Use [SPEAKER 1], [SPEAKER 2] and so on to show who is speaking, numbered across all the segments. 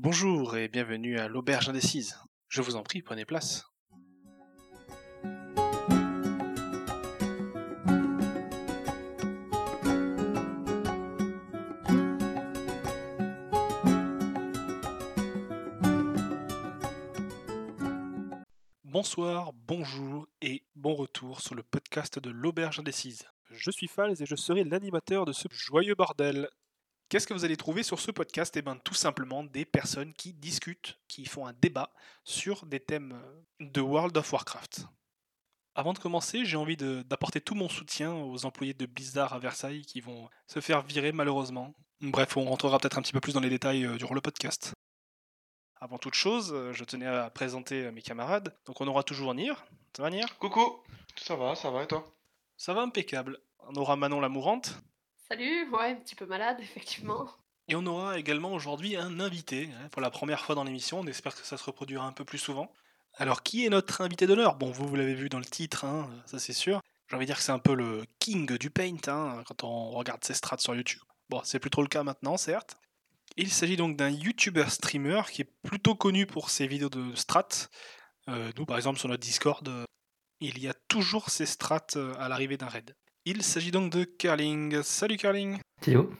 [SPEAKER 1] Bonjour et bienvenue à l'Auberge Indécise. Je vous en prie, prenez place. Bonsoir, bonjour et bon retour sur le podcast de l'Auberge Indécise. Je suis Fals et je serai l'animateur de ce joyeux bordel. Qu'est-ce que vous allez trouver sur ce podcast? Eh bien, tout simplement des personnes qui discutent, qui font un débat sur des thèmes euh, de World of Warcraft. Avant de commencer, j'ai envie d'apporter tout mon soutien aux employés de Blizzard à Versailles qui vont se faire virer malheureusement. Bref, on rentrera peut-être un petit peu plus dans les détails euh, durant le podcast. Avant toute chose, euh, je tenais à présenter mes camarades. Donc on aura toujours Nir. Ça va Nir?
[SPEAKER 2] Coucou Ça va, ça va et toi?
[SPEAKER 1] Ça va impeccable. On aura Manon la mourante.
[SPEAKER 3] Salut, ouais, un petit peu malade, effectivement.
[SPEAKER 1] Et on aura également aujourd'hui un invité, hein, pour la première fois dans l'émission, on espère que ça se reproduira un peu plus souvent. Alors qui est notre invité d'honneur? Bon, vous, vous l'avez vu dans le titre, hein, ça c'est sûr. J'ai envie de dire que c'est un peu le king du paint, hein, quand on regarde ses strats sur YouTube. Bon, c'est plus trop le cas maintenant, certes. Il s'agit donc d'un YouTuber streamer qui est plutôt connu pour ses vidéos de strats. Euh, nous, par exemple, sur notre Discord, euh, il y a toujours ses strats euh, à l'arrivée d'un raid. Il s'agit donc de Curling. Salut Curling
[SPEAKER 4] Théo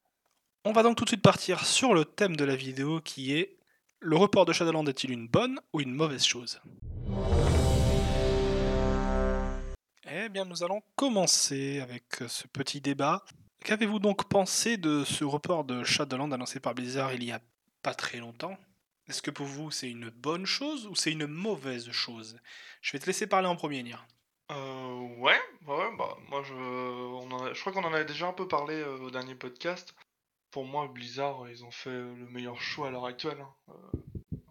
[SPEAKER 1] on va donc tout de suite partir sur le thème de la vidéo qui est le report de Shadowland est-il une bonne ou une mauvaise chose? Eh bien, nous allons commencer avec ce petit débat. Qu'avez-vous donc pensé de ce report de Shadowland annoncé par Blizzard il y a pas très longtemps? Est-ce que pour vous c'est une bonne chose ou c'est une mauvaise chose? Je vais te laisser parler en premier, Nir.
[SPEAKER 2] Euh, ouais, ouais, bah, moi je, on je crois qu'on en avait déjà un peu parlé euh, au dernier podcast. Pour moi, Blizzard, ils ont fait le meilleur choix à l'heure actuelle. hein. Euh,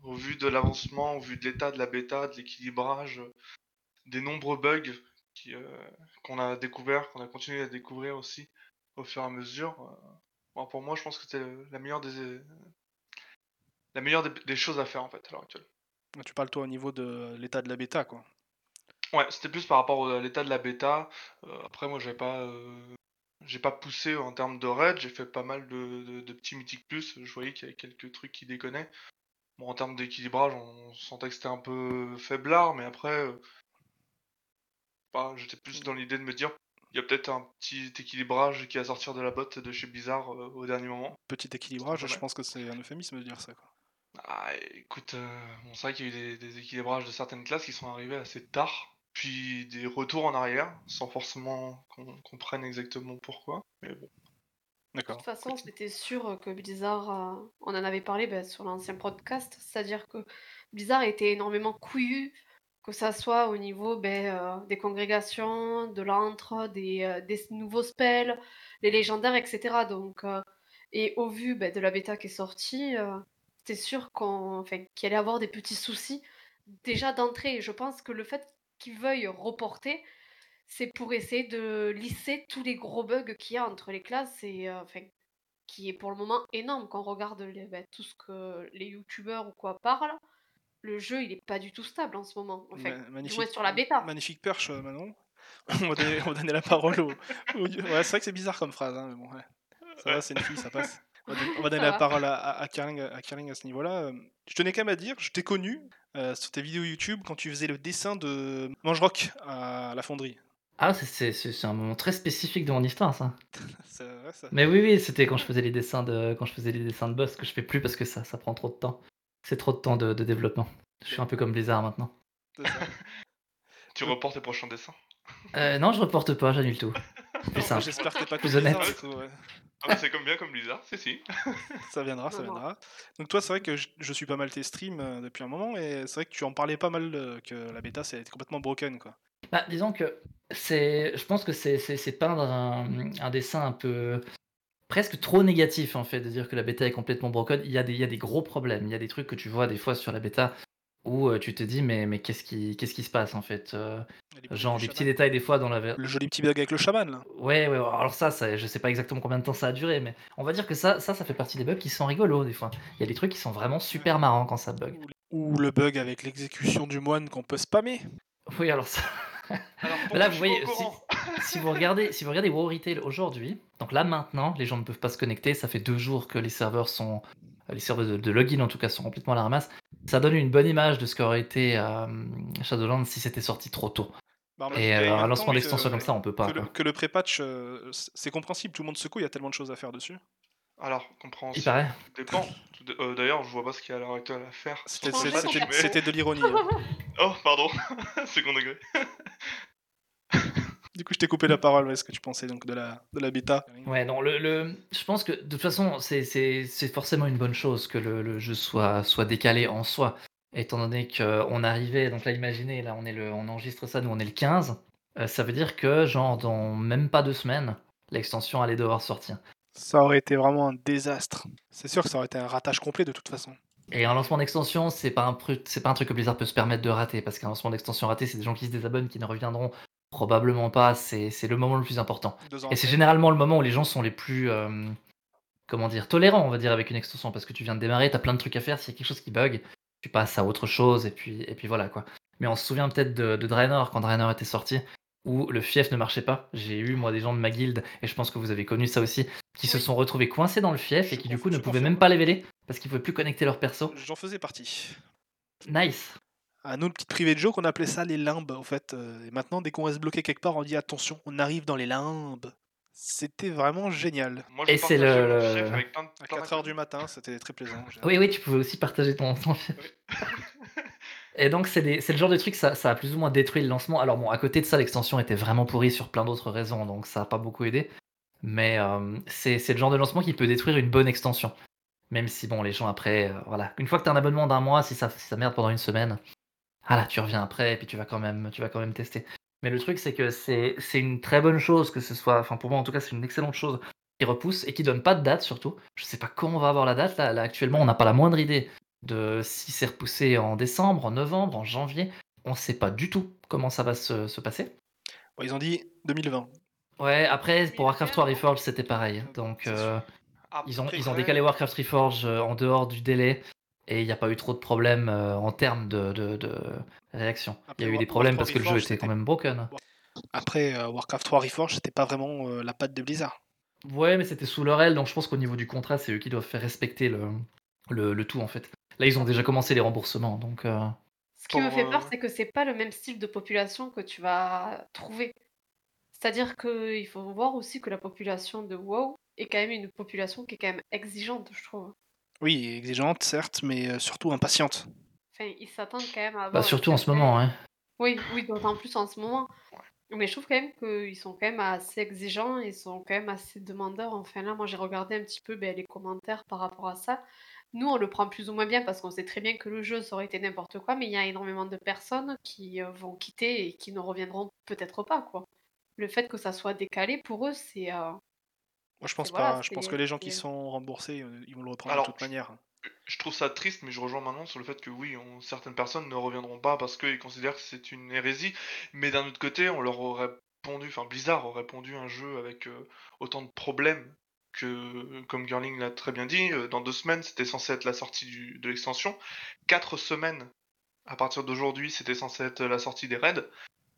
[SPEAKER 2] au vu de l'avancement, au vu de l'état de la bêta, de l'équilibrage, des nombreux bugs euh, qu'on a découvert, qu'on a continué à découvrir aussi au fur et à mesure. pour moi, je pense que c'était la meilleure des, la meilleure des, des choses à faire en fait à l'heure actuelle.
[SPEAKER 1] Tu parles toi au niveau de l'état de la bêta, quoi.
[SPEAKER 2] Ouais, c'était plus par rapport à l'état de la bêta. Euh, après, moi, j'ai pas, euh, j'ai pas poussé en termes de raid. J'ai fait pas mal de, de- de petits mythiques plus. Je voyais qu'il y avait quelques trucs qui déconnaient. Bon, en termes d'équilibrage, on sentait que c'était un peu faiblard, mais après, euh, bah, j'étais plus dans l'idée de me dire, il y a peut-être un petit équilibrage qui va sortir de la botte de chez Blizzard euh, au dernier moment.
[SPEAKER 1] Petit équilibrage, je pense que c'est un euphémisme de dire ça, quoi.
[SPEAKER 2] Ah, écoute, euh, bon, c'est vrai qu'il y a eu des, des équilibrages de certaines classes qui sont arrivés assez tard, puis des retours en arrière, sans forcément qu'on comprenne exactement pourquoi. Mais bon,
[SPEAKER 3] De
[SPEAKER 1] D'accord.
[SPEAKER 3] toute façon, c'était sûr que Blizzard, euh, on en avait parlé ben, sur l'ancien podcast, c'est-à-dire que Blizzard était énormément couillu, que ça soit au niveau ben, euh, des congrégations, de l'antre, des, euh, des nouveaux spells, les légendaires, etc. Donc, euh, et au vu ben, de la bêta qui est sortie, euh, c'était sûr qu'on, enfin, qu'il allait avoir des petits soucis déjà d'entrée. Je pense que le fait qu'ils veuillent reporter, c'est pour essayer de lisser tous les gros bugs qu'il y a entre les classes et euh, enfin, qui est pour le moment énorme quand on regarde les- ben, tout ce que les youtubeurs ou quoi parlent. Le jeu, il est pas du tout stable en ce moment. Enfin,
[SPEAKER 1] magnifique,
[SPEAKER 3] sur la bêta.
[SPEAKER 1] magnifique perche, euh, Manon. on, va donner, on va donner la parole au. au- Ouais, c'est vrai que c'est bizarre comme phrase, hein, mais bon, ouais. Ça va, c'est une fille, ça passe. On va donner, on va donner
[SPEAKER 3] Ça
[SPEAKER 1] la
[SPEAKER 3] va.
[SPEAKER 1] parole à, à, à Kerling, à Kerling à ce niveau-là. Euh, Je tenais quand même à dire, je t'ai connu euh, sur tes vidéos YouTube quand tu faisais le dessin de Mange-Rock à la fonderie.
[SPEAKER 4] Ah, c'est- c'est c'est- c'est un moment très spécifique de mon histoire, ça. Mais oui, oui, c'était quand je faisais les dessins de quand je faisais les dessins de boss que je fais plus parce que ça, ça prend trop de temps. C'est trop de temps de, de développement. Je suis un peu comme Blizzard maintenant.
[SPEAKER 2] tu reportes tes prochains dessins?
[SPEAKER 4] Euh, non, je reporte pas, j'annule tout. Plus simple.
[SPEAKER 1] J'espère que t'es pas
[SPEAKER 4] Plus honnête.
[SPEAKER 1] coup, ouais.
[SPEAKER 2] Ah, mais c'est comme bien comme Blizzard, c'est si.
[SPEAKER 1] Ça viendra, ça viendra. Donc toi, c'est vrai que je, je suis pas mal tes streams euh, depuis un moment, et c'est vrai que tu en parlais pas mal euh, que la bêta c'est complètement broken, quoi.
[SPEAKER 4] Bah, disons que c'est, je pense que c'est, c'est, c'est peindre un, un dessin un peu presque trop négatif en fait de dire que la bêta est complètement broken. Il y a des, il y a des gros problèmes. Il y a des trucs que tu vois des fois sur la bêta où euh, tu te dis mais, mais qu'est-ce qui, qu'est-ce qui se passe en fait Euh,
[SPEAKER 1] Les petits
[SPEAKER 4] Genre des petits détails des fois dans la.
[SPEAKER 1] Le joli petit bug avec le chaman, là.
[SPEAKER 4] Ouais, ouais, alors ça, ça, je sais pas exactement combien de temps ça a duré, mais on va dire que ça, ça, ça fait partie des bugs qui sont rigolos des fois. Il y a des trucs qui sont vraiment super marrants quand ça bug.
[SPEAKER 1] Ou le bug avec l'exécution du moine qu'on peut spammer.
[SPEAKER 4] Oui, alors ça.
[SPEAKER 2] Alors,
[SPEAKER 4] là, vous voyez, si, vous regardez, si vous regardez WoW Retail aujourd'hui, donc là maintenant, les gens ne peuvent pas se connecter. Ça fait deux jours que les serveurs sont les serveurs de, login en tout cas sont complètement à la ramasse. Ça donne une bonne image de ce qu'aurait été Shadowlands si c'était sorti trop tôt.
[SPEAKER 1] Bah,
[SPEAKER 4] et un lancement d'extension comme ça, on peut pas.
[SPEAKER 1] Que le, pré-patch, c'est compréhensible, tout le monde secoue, il y a tellement de choses à faire dessus.
[SPEAKER 2] Alors, compréhensible.
[SPEAKER 4] Il paraît.
[SPEAKER 2] Dépend. D'ailleurs, je vois pas ce qu'il y a à l'heure actuelle à faire.
[SPEAKER 1] C'était de l'ironie. Hein.
[SPEAKER 2] oh, pardon. Second degré.
[SPEAKER 1] Du coup, je t'ai coupé la parole. Est-ce que tu pensais donc de la, de la bêta
[SPEAKER 4] Ouais, non, le, le, je pense que de toute façon, c'est forcément une bonne chose que le, le, jeu soit, soit décalé en soi. Étant donné qu'on arrivait, donc là, imaginez, là, on, est le, on enregistre ça, nous, on est le 15. Euh, ça veut dire que, genre, dans même pas deux semaines, l'extension allait devoir sortir.
[SPEAKER 1] Ça aurait été vraiment un désastre. C'est sûr que ça aurait été un ratage complet de toute façon.
[SPEAKER 4] Et un lancement d'extension, c'est pas un c'est pas un truc que Blizzard peut se permettre de rater parce qu'un lancement d'extension raté, c'est des gens qui se désabonnent, qui ne reviendront Probablement pas, c'est le moment le plus important. Et c'est généralement le moment où les gens sont les plus, euh, comment dire, tolérants, on va dire, avec une extension, parce que tu viens de démarrer, tu as plein de trucs à faire, s'il y a quelque chose qui bug, tu passes à autre chose, et puis, et puis voilà quoi. Mais on se souvient peut-être de, de Draenor, quand Draenor était sorti, où le fief ne marchait pas. J'ai eu, moi, des gens de ma guilde, et je pense que vous avez connu ça aussi, qui se sont retrouvés coincés dans le fief, et qui du coup ne pouvaient même pas leveler, parce qu'ils pouvaient plus connecter leur perso.
[SPEAKER 1] J'en faisais partie.
[SPEAKER 4] Nice
[SPEAKER 1] à nous, le petit privé de joke, on appelait ça les limbes, en fait. Euh, et maintenant, dès qu'on va se bloquer quelque part, on dit attention, on arrive dans les limbes. C'était vraiment génial.
[SPEAKER 4] et c'est le.
[SPEAKER 1] À 4h du matin, c'était très plaisant.
[SPEAKER 4] Oui, oui, tu pouvais aussi partager ton, temps. et donc, c'est le genre de truc, ça, ça a plus ou moins détruit le lancement. Alors, bon, à côté de ça, l'extension était vraiment pourrie sur plein d'autres raisons, donc ça n'a pas beaucoup aidé. Mais euh, c'est le genre de lancement qui peut détruire une bonne extension. Même si, bon, les gens après, euh, voilà. Une fois que tu as un abonnement d'un mois, si ça, si ça merde pendant une semaine, ah là, tu reviens après et puis tu vas quand même, tu vas quand même tester. Mais le truc, c'est que c'est, c'est une très bonne chose que ce soit, enfin pour moi en tout cas, c'est une excellente chose qui repousse et qui donne pas de date surtout. Je sais pas quand on va avoir la date là. actuellement, on n'a pas la moindre idée de si c'est repoussé en décembre, en novembre, en janvier. On sait pas du tout comment ça va se, passer.
[SPEAKER 1] ils ont dit 2020.
[SPEAKER 4] Ouais, après pour Warcraft 3 Reforged, c'était pareil. Donc euh, ils ont ils ont décalé Warcraft Reforged euh, en dehors du délai et il n'y a pas eu trop de problèmes euh, en termes de, de, réaction. Il y a eu des problèmes parce que le jeu était quand même broken.
[SPEAKER 1] Après, euh, Warcraft 3 Reforged, c'était pas vraiment euh, la patte de Blizzard.
[SPEAKER 4] Ouais, mais c'était sous leur aile, donc je pense qu'au niveau du contrat, c'est eux qui doivent faire respecter le, le, tout en fait. Là, ils ont déjà commencé les remboursements, donc.
[SPEAKER 3] Ce qui me fait peur, c'est que c'est pas le même style de population que tu vas trouver. C'est-à-dire qu'il faut voir aussi que la population de WoW est quand même une population qui est quand même exigeante, je trouve.
[SPEAKER 1] Oui, exigeante, certes, mais euh, surtout impatiente.
[SPEAKER 3] Enfin, ils s'attendent quand même à
[SPEAKER 4] Bah, surtout en ce moment, hein.
[SPEAKER 3] Oui, oui, d'autant plus en ce moment. Mais je trouve quand même qu'ils sont quand même assez exigeants, ils sont quand même assez demandeurs. Enfin là, moi j'ai regardé un petit peu ben, les commentaires par rapport à ça. Nous, on le prend plus ou moins bien parce qu'on sait très bien que le jeu, ça aurait été n'importe quoi, mais il y a énormément de personnes qui euh, vont quitter et qui ne reviendront peut-être pas, quoi. Le fait que ça soit décalé, pour eux, c'est euh,
[SPEAKER 1] moi, je pense pas. je pense que les gens qui sont remboursés, ils vont le reprendre de toute manière.
[SPEAKER 2] Je trouve ça triste, mais je rejoins maintenant sur le fait que oui, certaines personnes ne reviendront pas parce qu'ils considèrent que c'est une hérésie. Mais d'un autre côté, on leur aurait pondu, enfin Blizzard aurait pondu un jeu avec euh, autant de problèmes que, comme Girling l'a très bien dit, euh, dans deux semaines, c'était censé être la sortie de l'extension. Quatre semaines, à partir d'aujourd'hui, c'était censé être la sortie des raids.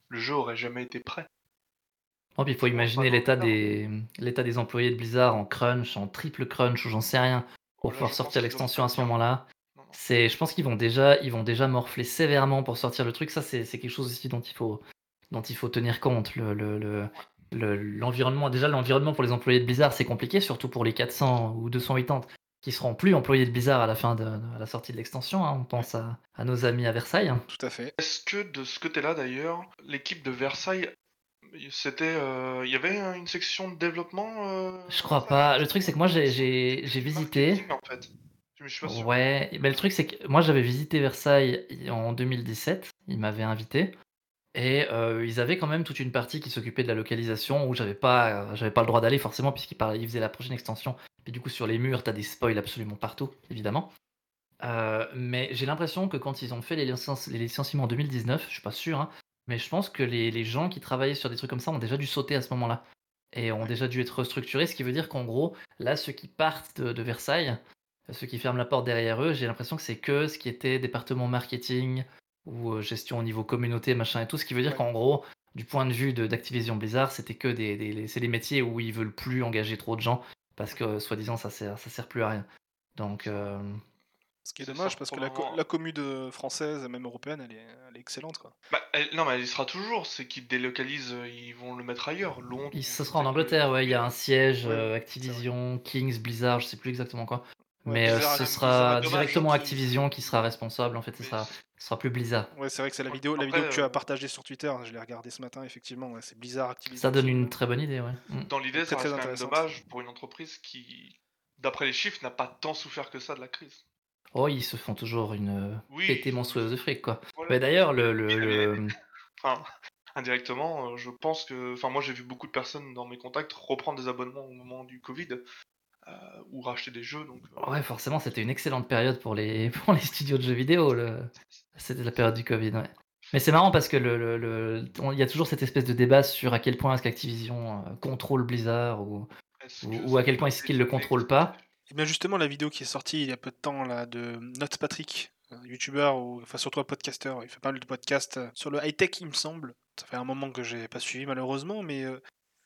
[SPEAKER 2] Le jeu aurait jamais été prêt
[SPEAKER 4] il faut imaginer l'état des, l'état des employés de Blizzard en crunch, en triple crunch, ou j'en sais rien, pour pouvoir sortir l'extension à ce moment-là. C'est, je pense qu'ils vont déjà, ils vont déjà morfler sévèrement pour sortir le truc. Ça, c'est, quelque chose aussi dont il faut, dont il faut tenir compte. Le, le, l'environnement, déjà l'environnement pour les employés de Blizzard, c'est compliqué, surtout pour les 400 ou 280 qui seront plus employés de Blizzard à la fin de, la sortie de l'extension. Hein. On pense à, à, nos amis à Versailles.
[SPEAKER 1] Tout à fait.
[SPEAKER 2] Est-ce que de ce côté-là, d'ailleurs, l'équipe de Versailles c'était, euh, il y avait une section de développement. Euh,
[SPEAKER 4] je crois pas. Le truc c'est que moi j'ai visité.
[SPEAKER 2] En fait. Je suis pas sûr.
[SPEAKER 4] Ouais, mais le truc c'est que moi j'avais visité Versailles en 2017. Ils m'avaient invité et euh, ils avaient quand même toute une partie qui s'occupait de la localisation où j'avais pas, j'avais pas le droit d'aller forcément puisqu'ils ils faisaient la prochaine extension. Et du coup sur les murs t'as des spoils absolument partout évidemment. mais j'ai l'impression que quand ils ont fait les, les licenciements en 2019, je suis pas sûr, hein, mais je pense que les, gens qui travaillaient sur des trucs comme ça ont déjà dû sauter à ce moment-là. Et ont déjà dû être restructurés, ce qui veut dire qu'en gros, là, ceux qui partent de, Versailles, ceux qui ferment la porte derrière eux, j'ai l'impression que c'est que ce qui était département marketing ou euh, gestion au niveau communauté, machin et tout. Ce qui veut dire qu'en gros, du point de vue d'Activision Blizzard, c'était que des, c'est des métiers où ils veulent plus engager trop de gens parce que soi-disant ça sert, ça sert plus à rien. Donc, euh,
[SPEAKER 1] Ce qui est
[SPEAKER 2] C'est
[SPEAKER 1] dommage parce que la, co- la commune de- française, et même européenne, elle est, elle est excellente. Quoi.
[SPEAKER 2] Bah, elle- non, mais elle y sera toujours. C'est qu'ils délocalisent, euh, ils vont le mettre ailleurs. Londres.
[SPEAKER 4] il- ce sera en Angleterre, ouais. Il y a un siège
[SPEAKER 1] Ouais,
[SPEAKER 4] euh,
[SPEAKER 1] c'est
[SPEAKER 4] Activision, Kings, Blizzard, je sais plus exactement quoi.
[SPEAKER 1] Ouais,
[SPEAKER 4] Mais euh,
[SPEAKER 1] Blizzard,
[SPEAKER 4] ce sera
[SPEAKER 2] dommage,
[SPEAKER 4] directement
[SPEAKER 2] hein,
[SPEAKER 4] Activision qui sera responsable. En fait, ce sera,
[SPEAKER 2] c'est-
[SPEAKER 4] ce sera plus Blizzard.
[SPEAKER 1] Ouais, c'est vrai que c'est la vidéo, la
[SPEAKER 2] après,
[SPEAKER 1] vidéo que tu as partagée sur Twitter. hein, Je l'ai regardée ce matin, effectivement. ouais, c'est Blizzard Activision.
[SPEAKER 4] Ça donne une très bonne idée, ouais. Mm.
[SPEAKER 2] Dans l'idée,
[SPEAKER 1] Très,
[SPEAKER 2] ça
[SPEAKER 1] très
[SPEAKER 2] même
[SPEAKER 1] intéressante.
[SPEAKER 2] dommage pour une entreprise qui, d'après les chiffres, n'a pas tant souffert que ça de la crise.
[SPEAKER 4] Oh, ils se font toujours une euh,
[SPEAKER 2] Oui.
[SPEAKER 4] pétée monstrueuse de fric, quoi.
[SPEAKER 2] Voilà.
[SPEAKER 4] Mais d'ailleurs, le, le,
[SPEAKER 2] Mais-
[SPEAKER 4] le-
[SPEAKER 2] Enfin, indirectement, euh, je pense que. Enfin, moi, j'ai vu beaucoup de personnes dans mes contacts reprendre des abonnements au moment du Covid euh, ou racheter des jeux. Donc, euh,
[SPEAKER 4] Ouais, forcément, c'était une excellente période pour les, pour les studios de jeux vidéo. Le... C'était la période du Covid, ouais. Mais c'est marrant parce que le, le- le- on- il y a toujours cette espèce de débat sur à quel point est-ce qu'Activision euh, contrôle Blizzard ou,
[SPEAKER 2] est-ce
[SPEAKER 4] ou,
[SPEAKER 2] que
[SPEAKER 4] ou à
[SPEAKER 2] ça
[SPEAKER 4] quel point est-ce qu'il le contrôle pas.
[SPEAKER 1] Et bien justement, la vidéo qui est sortie il y a peu de temps là de Notes Patrick, un youtubeur ou enfin surtout un podcasteur, il fait pas mal de podcasts euh, sur le high tech, il me semble. Ça fait un moment que j'ai pas suivi malheureusement, mais euh,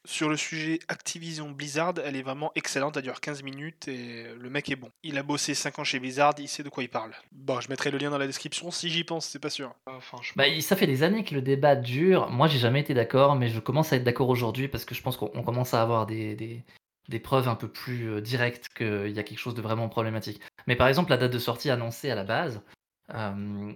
[SPEAKER 1] sur le sujet Activision Blizzard, elle est vraiment excellente, elle dure 15 minutes et le mec est bon. Il a bossé 5 ans chez Blizzard, il sait de quoi il parle. Bon, je mettrai le lien dans la description si j'y pense, c'est pas sûr.
[SPEAKER 2] Enfin, je sais
[SPEAKER 4] Bah, ça fait des années que le débat dure. Moi, j'ai jamais été d'accord, mais je commence à être d'accord aujourd'hui parce que je pense qu'on on commence à avoir des, des, des preuves un peu plus euh, directes qu'il y a quelque chose de vraiment problématique. Mais par exemple, la date de sortie annoncée à la base, euh,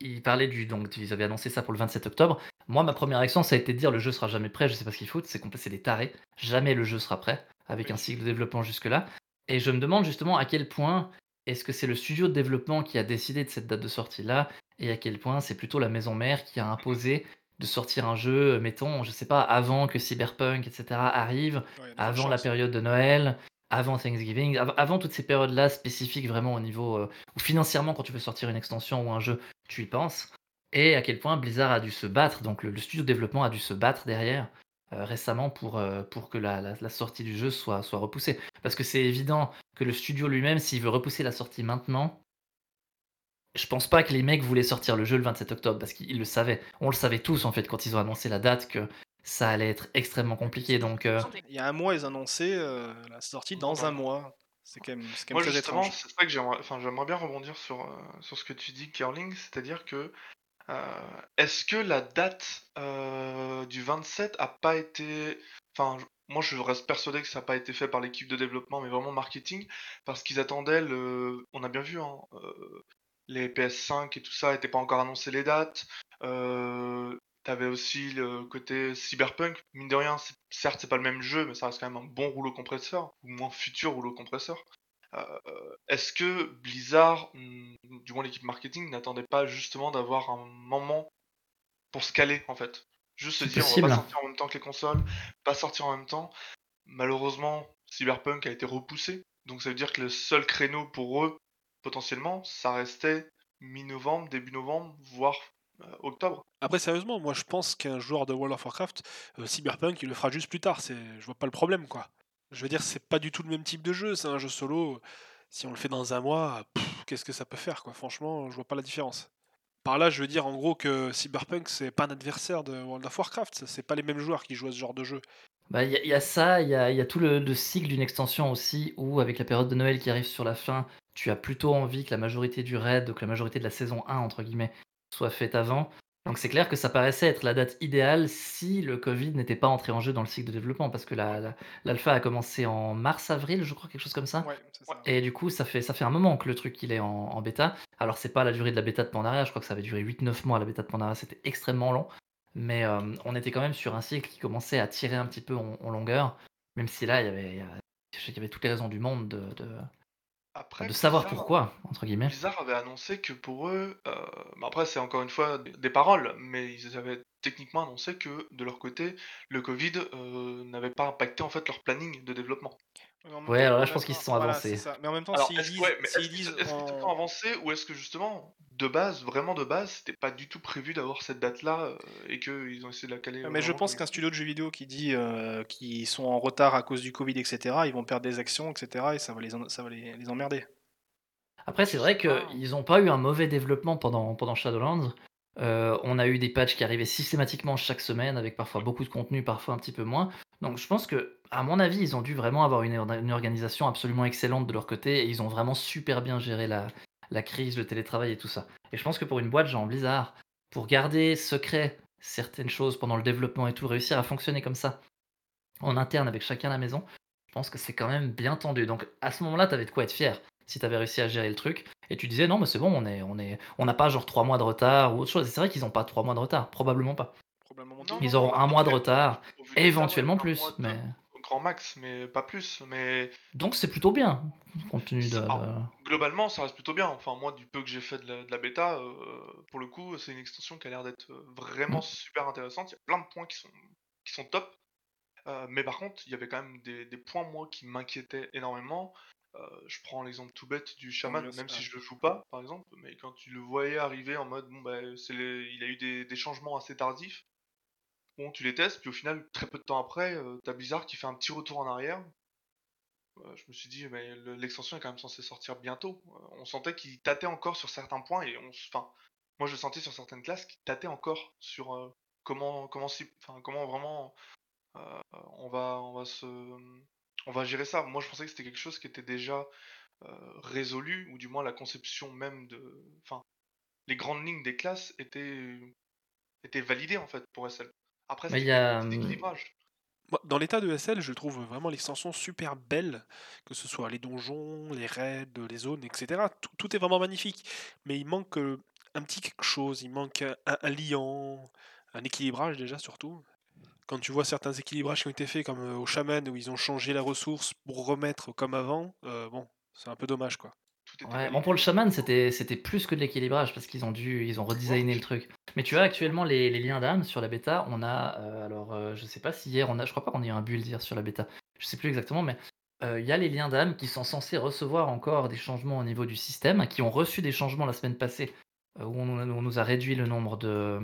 [SPEAKER 4] ils parlaient du. Donc, ils avaient annoncé ça pour le 27 octobre. Moi, ma première réaction, ça a été de dire le jeu sera jamais prêt, je sais pas ce qu'ils foutent, c'est complet, c'est des tarés. Jamais le jeu sera prêt, avec un cycle de développement jusque-là. Et je me demande justement à quel point est-ce que c'est le studio de développement qui a décidé de cette date de sortie-là, et à quel point c'est plutôt la maison mère qui a imposé de sortir un jeu, mettons, je sais pas, avant que Cyberpunk, etc. arrive,
[SPEAKER 1] Ouais,
[SPEAKER 4] avant la période de Noël, avant Thanksgiving, av- avant toutes ces périodes-là spécifiques vraiment au niveau euh, où financièrement quand tu veux sortir une extension ou un jeu, tu y penses. Et à quel point Blizzard a dû se battre, donc le, le studio de développement a dû se battre derrière euh, récemment pour, euh, pour que la, la- la sortie du jeu soit, soit repoussée. Parce que c'est évident que le studio lui-même, s'il veut repousser la sortie maintenant, je pense pas que les mecs voulaient sortir le jeu le 27 octobre, parce qu'ils le savaient. On le savait tous en fait quand ils ont annoncé la date que ça allait être extrêmement compliqué. Donc euh,
[SPEAKER 1] Il y a un mois, ils annonçaient euh, la sortie dans un mois. C'est quand même, c'est quand
[SPEAKER 2] Moi,
[SPEAKER 1] même très
[SPEAKER 2] justement,
[SPEAKER 1] étrange.
[SPEAKER 2] c'est ça que j'aimerais. Enfin, j'aimerais bien rebondir sur, euh, sur ce que tu dis, Curling, c'est-à-dire que euh, est-ce que la date euh, du 27 a pas été. Enfin, moi, je reste persuadé que ça n'a pas été fait par l'équipe de développement, mais vraiment marketing, parce qu'ils attendaient le. On a bien vu, hein, euh, les PS5 et tout ça n'étaient pas encore annoncé les dates. Euh, T'avais aussi le côté cyberpunk. Mine de rien, certes, c'est pas le même jeu, mais ça reste quand même un bon rouleau compresseur, ou moins futur rouleau compresseur. Euh, Est-ce que Blizzard, hum, du moins l'équipe marketing, n'attendait pas justement d'avoir un moment pour se caler en fait? Juste se dire, on
[SPEAKER 4] possible.
[SPEAKER 2] va pas sortir en même temps que les consoles, pas sortir en même temps. Malheureusement, Cyberpunk a été repoussé, donc ça veut dire que le seul créneau pour eux, potentiellement, ça restait mi-novembre, début novembre, voire euh, octobre.
[SPEAKER 1] Après, sérieusement, moi je pense qu'un joueur de World of Warcraft, euh, Cyberpunk, il le fera juste plus tard. C'est, je vois pas le problème, quoi. Je veux dire, c'est pas du tout le même type de jeu. C'est un jeu solo. Si on le fait dans un mois, qu'est-ce que ça peut faire, quoi? Franchement, je vois pas la différence. Par là, je veux dire en gros que Cyberpunk, c'est pas un adversaire de World of Warcraft. C'est pas les mêmes joueurs qui jouent à ce genre de jeu.
[SPEAKER 4] Bah, il y, a- il y a ça, il y a, il y a tout le, le cycle d'une extension aussi, où avec la période de Noël qui arrive sur la fin, tu as plutôt envie que la majorité du raid, donc la majorité de la saison 1, entre guillemets, soit faite avant. Donc c'est clair que ça paraissait être la date idéale si le Covid n'était pas entré en jeu dans le cycle de développement, parce que la- la- l'alpha a commencé en mars-avril, je crois, quelque chose comme ça.
[SPEAKER 1] Ouais, c'est ça.
[SPEAKER 4] Et du coup, ça fait, ça fait un moment que le truc il est en, en bêta. Alors, c'est pas la durée de la bêta de Pandaria, je crois que ça avait duré 8-9 mois la bêta de Pandaria, c'était extrêmement long. Mais euh, on était quand même sur un cycle qui commençait à tirer un petit peu en, en longueur, même si là, il y avait, il y avait toutes les raisons du monde de, de,
[SPEAKER 2] Après,
[SPEAKER 4] de savoir
[SPEAKER 2] Blizzard-
[SPEAKER 4] pourquoi, entre guillemets.
[SPEAKER 2] Blizzard avait annoncé que pour eux, euh, bah après c'est encore une fois des des paroles, mais ils avaient techniquement annoncé que de leur côté, le Covid euh, n'avait pas impacté en fait leur planning de développement.
[SPEAKER 1] Mais en même
[SPEAKER 4] Ouais,
[SPEAKER 1] temps,
[SPEAKER 4] alors là, je pense qu'ils se sont
[SPEAKER 1] voilà,
[SPEAKER 4] avancés.
[SPEAKER 1] Mais en même temps, s'ils
[SPEAKER 2] est-ce
[SPEAKER 1] disent,
[SPEAKER 2] ouais, est-ce que
[SPEAKER 1] disent en-
[SPEAKER 2] pas avancé ou est-ce que justement, de base, vraiment de base, c'était pas du tout prévu d'avoir cette date-là euh, et qu'ils ont essayé de la caler
[SPEAKER 1] Ah, Mais je pense qu'un studio de jeux vidéo qui dit euh, qu'ils sont en retard à cause du Covid, etc., ils vont perdre des actions, etc., et ça va les, en- ça va les, les emmerder.
[SPEAKER 4] Après, c'est vrai
[SPEAKER 2] Ah.
[SPEAKER 4] qu'ils n'ont pas eu un mauvais développement pendant, pendant Shadowlands. Euh, on a eu des patchs qui arrivaient systématiquement chaque semaine, avec parfois beaucoup de contenu, parfois un petit peu moins. Donc je pense que, à mon avis, ils ont dû vraiment avoir une une organisation absolument excellente de leur côté et ils ont vraiment super bien géré la la crise, le télétravail et tout ça. Et je pense que pour une boîte genre Blizzard, pour garder secret certaines choses pendant le développement et tout, réussir à fonctionner comme ça, en interne avec chacun à la maison, je pense que c'est quand même bien tendu. Donc à ce moment-là, tu avais de quoi être fier si tu avais réussi à gérer le truc et tu disais non mais c'est bon, on est on est on n'a pas genre 3 mois de retard ou autre chose. Et c'est vrai qu'ils ont pas 3 mois de retard, probablement pas.
[SPEAKER 1] Probablement
[SPEAKER 2] Non,
[SPEAKER 4] Ils auront
[SPEAKER 2] non,
[SPEAKER 4] un mois de retard, éventuellement plus, mais
[SPEAKER 2] grand max, mais pas plus. Mais
[SPEAKER 4] donc c'est plutôt bien compte tenu de
[SPEAKER 2] Alors, globalement, ça reste plutôt bien. Enfin, moi, du peu que j'ai fait de la, de la bêta, euh, pour le coup, c'est une extension qui a l'air d'être euh, vraiment
[SPEAKER 4] Mm.
[SPEAKER 2] super intéressante. Il y a plein de points qui sont, qui sont top. Euh, mais par contre, il y avait quand même des, des points, moi, qui m'inquiétaient énormément. Euh, je prends l'exemple tout bête du chaman, même si je le joue pas, par exemple. Mais quand tu le voyais arriver en mode, bon, bah, c'est les- il a eu des, des changements assez tardifs. Bon, tu les testes, puis au final, très peu de temps après, euh, t'as Blizzard qui fait un petit retour en arrière. Euh, je me suis dit, mais le- l'extension est quand même censée sortir bientôt. Euh, on sentait qu'il tâtait encore sur certains points et on, enfin, moi je sentais sur certaines classes qu'il tâtait encore sur comment, comment, enfin, comment vraiment on va, on gérer ça. Moi je pensais que c'était quelque chose qui était déjà résolu ou du moins la conception même de, enfin, les grandes lignes des classes étaient, étaient validées en fait pour SL. Après que
[SPEAKER 4] a, hum,
[SPEAKER 1] Dans l'état de SL, je trouve vraiment l'extension super belle, que ce soit les donjons, les raids, les zones, etc. Tout, tout est vraiment magnifique. Mais il manque euh, un petit quelque chose, il manque un, un- un liant, un équilibrage déjà surtout. Quand tu vois certains équilibrages qui ont été faits, comme euh, au chaman, où ils ont changé la ressource pour remettre comme avant, euh, bon, c'est un peu dommage quoi.
[SPEAKER 2] Tout était
[SPEAKER 4] Ouais, bon
[SPEAKER 2] validé.
[SPEAKER 4] pour le chaman c'était c'était plus que de l'équilibrage parce qu'ils ont dû ils ont redesigné le truc. Mais tu as actuellement les, les liens d'âme sur la bêta, on a euh, alors euh, je sais pas si hier on a je crois pas qu'on ait eu un build hier sur la bêta. Je sais plus exactement mais euh, il y a les liens d'âme qui sont censés recevoir encore des changements au niveau du système, qui ont reçu des changements la semaine passée où on, on nous a réduit le nombre de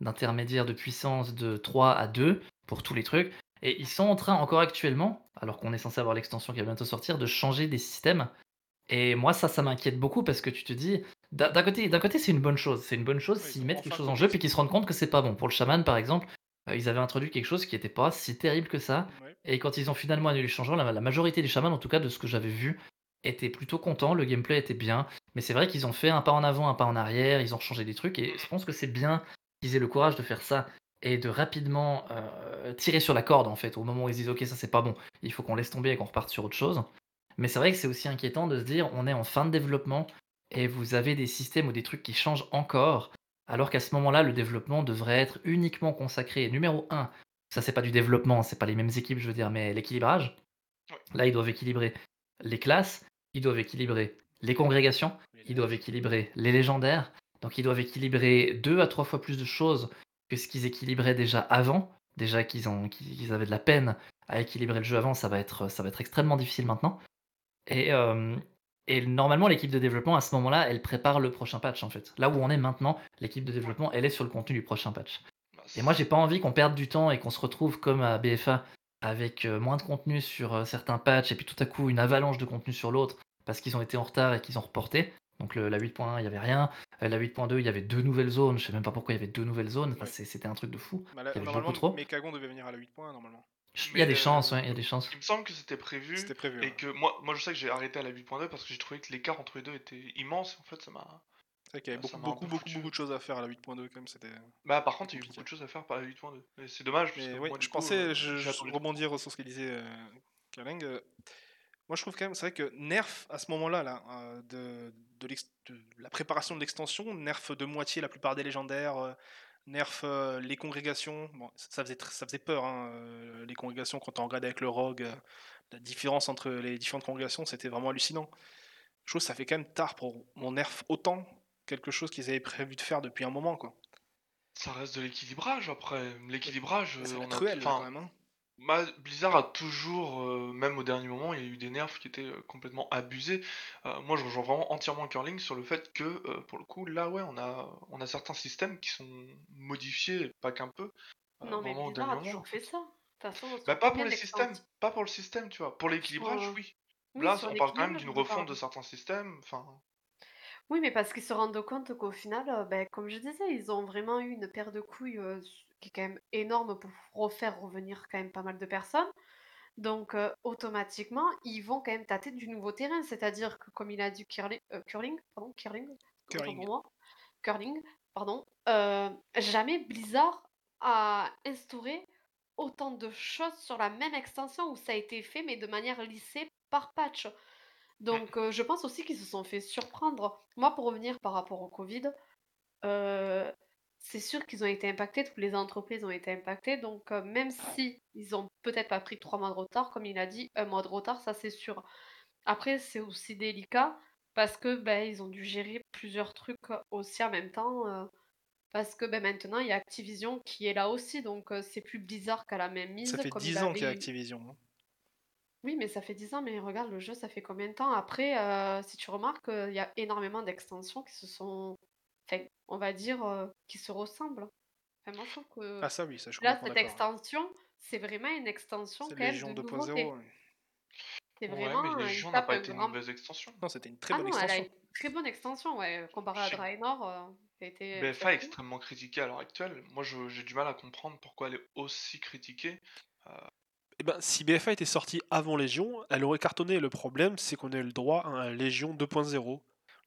[SPEAKER 4] d'intermédiaires de puissance de 3 à 2 pour tous les trucs et ils sont en train encore actuellement alors qu'on est censé avoir l'extension qui va bientôt sortir de changer des systèmes et moi, ça, ça m'inquiète beaucoup parce que tu te dis, d'un côté, d'un côté, c'est une bonne chose. C'est une bonne chose
[SPEAKER 1] Oui,
[SPEAKER 4] s'ils mettent quelque chose en jeu puis qu'ils se rendent compte que c'est pas bon. Pour le chaman, par exemple, euh, ils avaient introduit quelque chose qui n'était pas si terrible que ça. Et quand ils ont finalement annulé le changement, la, la majorité des chamans, en tout cas de ce que j'avais vu, étaient plutôt contents. Le gameplay était bien. Mais c'est vrai qu'ils ont fait un pas en avant, un pas en arrière. Ils ont changé des trucs. Et je pense que c'est bien qu'ils aient le courage de faire ça et de rapidement euh, tirer sur la corde, en fait, au moment où ils se disent, ok, ça c'est pas bon. Il faut qu'on laisse tomber et qu'on reparte sur autre chose. Mais c'est vrai que c'est aussi inquiétant de se dire on est en fin de développement et vous avez des systèmes ou des trucs qui changent encore, alors qu'à ce moment-là, le développement devrait être uniquement consacré, numéro 1, ça c'est pas du développement, c'est pas les mêmes équipes, je veux dire, mais l'équilibrage. Là, ils doivent équilibrer les classes, ils doivent équilibrer les congrégations, ils doivent équilibrer les légendaires, donc ils doivent équilibrer deux à trois fois plus de choses que ce qu'ils équilibraient déjà avant. Déjà qu'ils qu'ils avaient de la peine à équilibrer le jeu avant, ça va être, ça va être extrêmement difficile maintenant. Et, euh, et normalement, l'équipe de développement, à ce moment-là, elle prépare le prochain patch, en fait. Là où on est maintenant, l'équipe de développement, elle est sur le contenu du prochain patch. Et moi, j'ai pas envie qu'on perde du temps et qu'on se retrouve comme à BFA avec euh, moins de contenu sur euh, certains patchs et puis tout à coup une avalanche de contenu sur l'autre parce qu'ils ont été en retard et qu'ils ont reporté. Donc le- la 8.1, il y avait rien. La 8.2, il y avait deux nouvelles zones. Je sais même pas pourquoi il y avait deux nouvelles zones. Enfin, C'était un truc de fou.
[SPEAKER 1] Bah, là,
[SPEAKER 4] Il y avait
[SPEAKER 1] normalement,
[SPEAKER 4] beaucoup trop.
[SPEAKER 1] Mechagon devait venir à la 8 points normalement.
[SPEAKER 4] Il y a des chances,
[SPEAKER 2] euh,
[SPEAKER 4] ouais, il y a des chances.
[SPEAKER 2] Il me semble que c'était prévu. Et
[SPEAKER 1] ouais.
[SPEAKER 2] que moi, moi je sais que j'ai arrêté à la 8.2 parce que j'ai trouvé que l'écart entre les deux était immense. En fait, ça m'a.
[SPEAKER 1] C'est vrai qu'il y avait beaucoup, beaucoup, beaucoup, beaucoup de choses à faire à la 8.2 quand même. C'était.
[SPEAKER 2] Bah, par contre, il y a eu beaucoup de choses à faire par la 8.2. Et c'est dommage. parce
[SPEAKER 1] Mais
[SPEAKER 2] que
[SPEAKER 1] oui,
[SPEAKER 2] moi, du
[SPEAKER 1] je
[SPEAKER 2] coup,
[SPEAKER 1] pensais,
[SPEAKER 2] euh,
[SPEAKER 1] je, je rebondir sur ce qu'il disait euh, Kerling. euh, moi, je trouve quand même, c'est vrai que Nerf, à ce moment-là, là, euh, de, de, la préparation de l'extension, Nerf de moitié la plupart des légendaires, euh, Nerf euh, les congrégations. Bon, ça, faisait, ça faisait peur, hein, euh, les congrégations, quand on regardait avec le Rogue, euh, la différence entre les différentes congrégations, c'était vraiment hallucinant. Je trouve que ça fait quand même tard pour mon Nerf autant quelque chose qu'ils avaient prévu de faire depuis un moment, quoi.
[SPEAKER 2] Ça reste de l'équilibrage après. L'équilibrage, on a. enfin,
[SPEAKER 1] quand même. hein.
[SPEAKER 2] Blizzard a toujours, euh, même au dernier moment, il y a eu des nerfs qui étaient euh, complètement abusés. Euh, moi, je rejoins vraiment entièrement Curling sur le fait que, pour le coup, là, ouais, on a, on a certains systèmes qui sont modifiés, pas qu'un peu,
[SPEAKER 3] Non, mais Blizzard a toujours fait ça. Façon,
[SPEAKER 2] Bah, pas pour les systèmes, pas pour le système, tu vois. Pour l'équilibrage, oui.
[SPEAKER 3] Oui,
[SPEAKER 2] Là, on parle quand même d'une refonte de certains systèmes. Enfin,
[SPEAKER 3] Oui, mais parce qu'ils se rendent compte qu'au final, ben, comme je disais, ils ont vraiment eu une paire de couilles qui est quand même énorme pour refaire revenir quand même pas mal de personnes. Donc, euh, automatiquement, ils vont quand même tâter du nouveau terrain. C'est-à-dire que, comme il a dit curling, euh, curling pardon, curling,
[SPEAKER 1] Curling.
[SPEAKER 3] pour moi, curling, pardon, euh, jamais Blizzard a instauré autant de choses sur la même extension où ça a été fait, mais de manière lissée par patch. Donc, je pense aussi qu'ils se sont fait surprendre. Moi, pour revenir par rapport au Covid, c'est sûr qu'ils ont été impactés, toutes les entreprises ont été impactées. Donc, euh, même si ils ont peut-être pas pris trois mois de retard, comme il a dit, un mois de retard, ça c'est sûr. Après, c'est aussi délicat parce que ben, ils ont dû gérer plusieurs trucs aussi en même temps. euh, parce que ben, maintenant, il y a Activision qui est là aussi. Donc, euh, c'est plus Blizzard qu'à la même mise.
[SPEAKER 1] Ça fait
[SPEAKER 3] comme
[SPEAKER 1] 10
[SPEAKER 3] il
[SPEAKER 1] ans qu'il y a Activision. hein.
[SPEAKER 3] oui, mais ça fait 10 ans, mais regarde, le jeu, ça fait combien de temps? Après, euh, si tu remarques, euh, il y a énormément d'extensions qui se sont, enfin, on va dire, euh, qui se ressemblent. Enfin, moi, je trouve que
[SPEAKER 1] Ah ça oui, ça je
[SPEAKER 3] là, cette
[SPEAKER 1] hein.
[SPEAKER 3] extension, c'est vraiment une extension
[SPEAKER 1] C'est
[SPEAKER 3] quand même
[SPEAKER 1] Légion
[SPEAKER 3] de
[SPEAKER 1] 2.0.
[SPEAKER 3] nouveauté.
[SPEAKER 1] ouais.
[SPEAKER 3] C'est
[SPEAKER 2] Ouais,
[SPEAKER 3] vraiment
[SPEAKER 2] mais
[SPEAKER 3] euh,
[SPEAKER 2] Légion n'a pas
[SPEAKER 3] un
[SPEAKER 2] été une
[SPEAKER 3] grand...
[SPEAKER 2] mauvaise extension.
[SPEAKER 1] Non, c'était une très
[SPEAKER 3] Ah
[SPEAKER 1] bonne
[SPEAKER 3] non, elle a
[SPEAKER 1] extension.
[SPEAKER 3] une très bonne extension, ouais, comparée à Draenor, euh, été
[SPEAKER 2] BFA est
[SPEAKER 3] très cool.
[SPEAKER 2] extrêmement critiquée à l'heure actuelle. Moi, j'ai du mal à comprendre pourquoi elle est aussi critiquée.
[SPEAKER 1] Eh ben, si BFA était sorti avant Légion, elle aurait cartonné. Le problème, c'est qu'on a eu le droit à un Légion 2.0.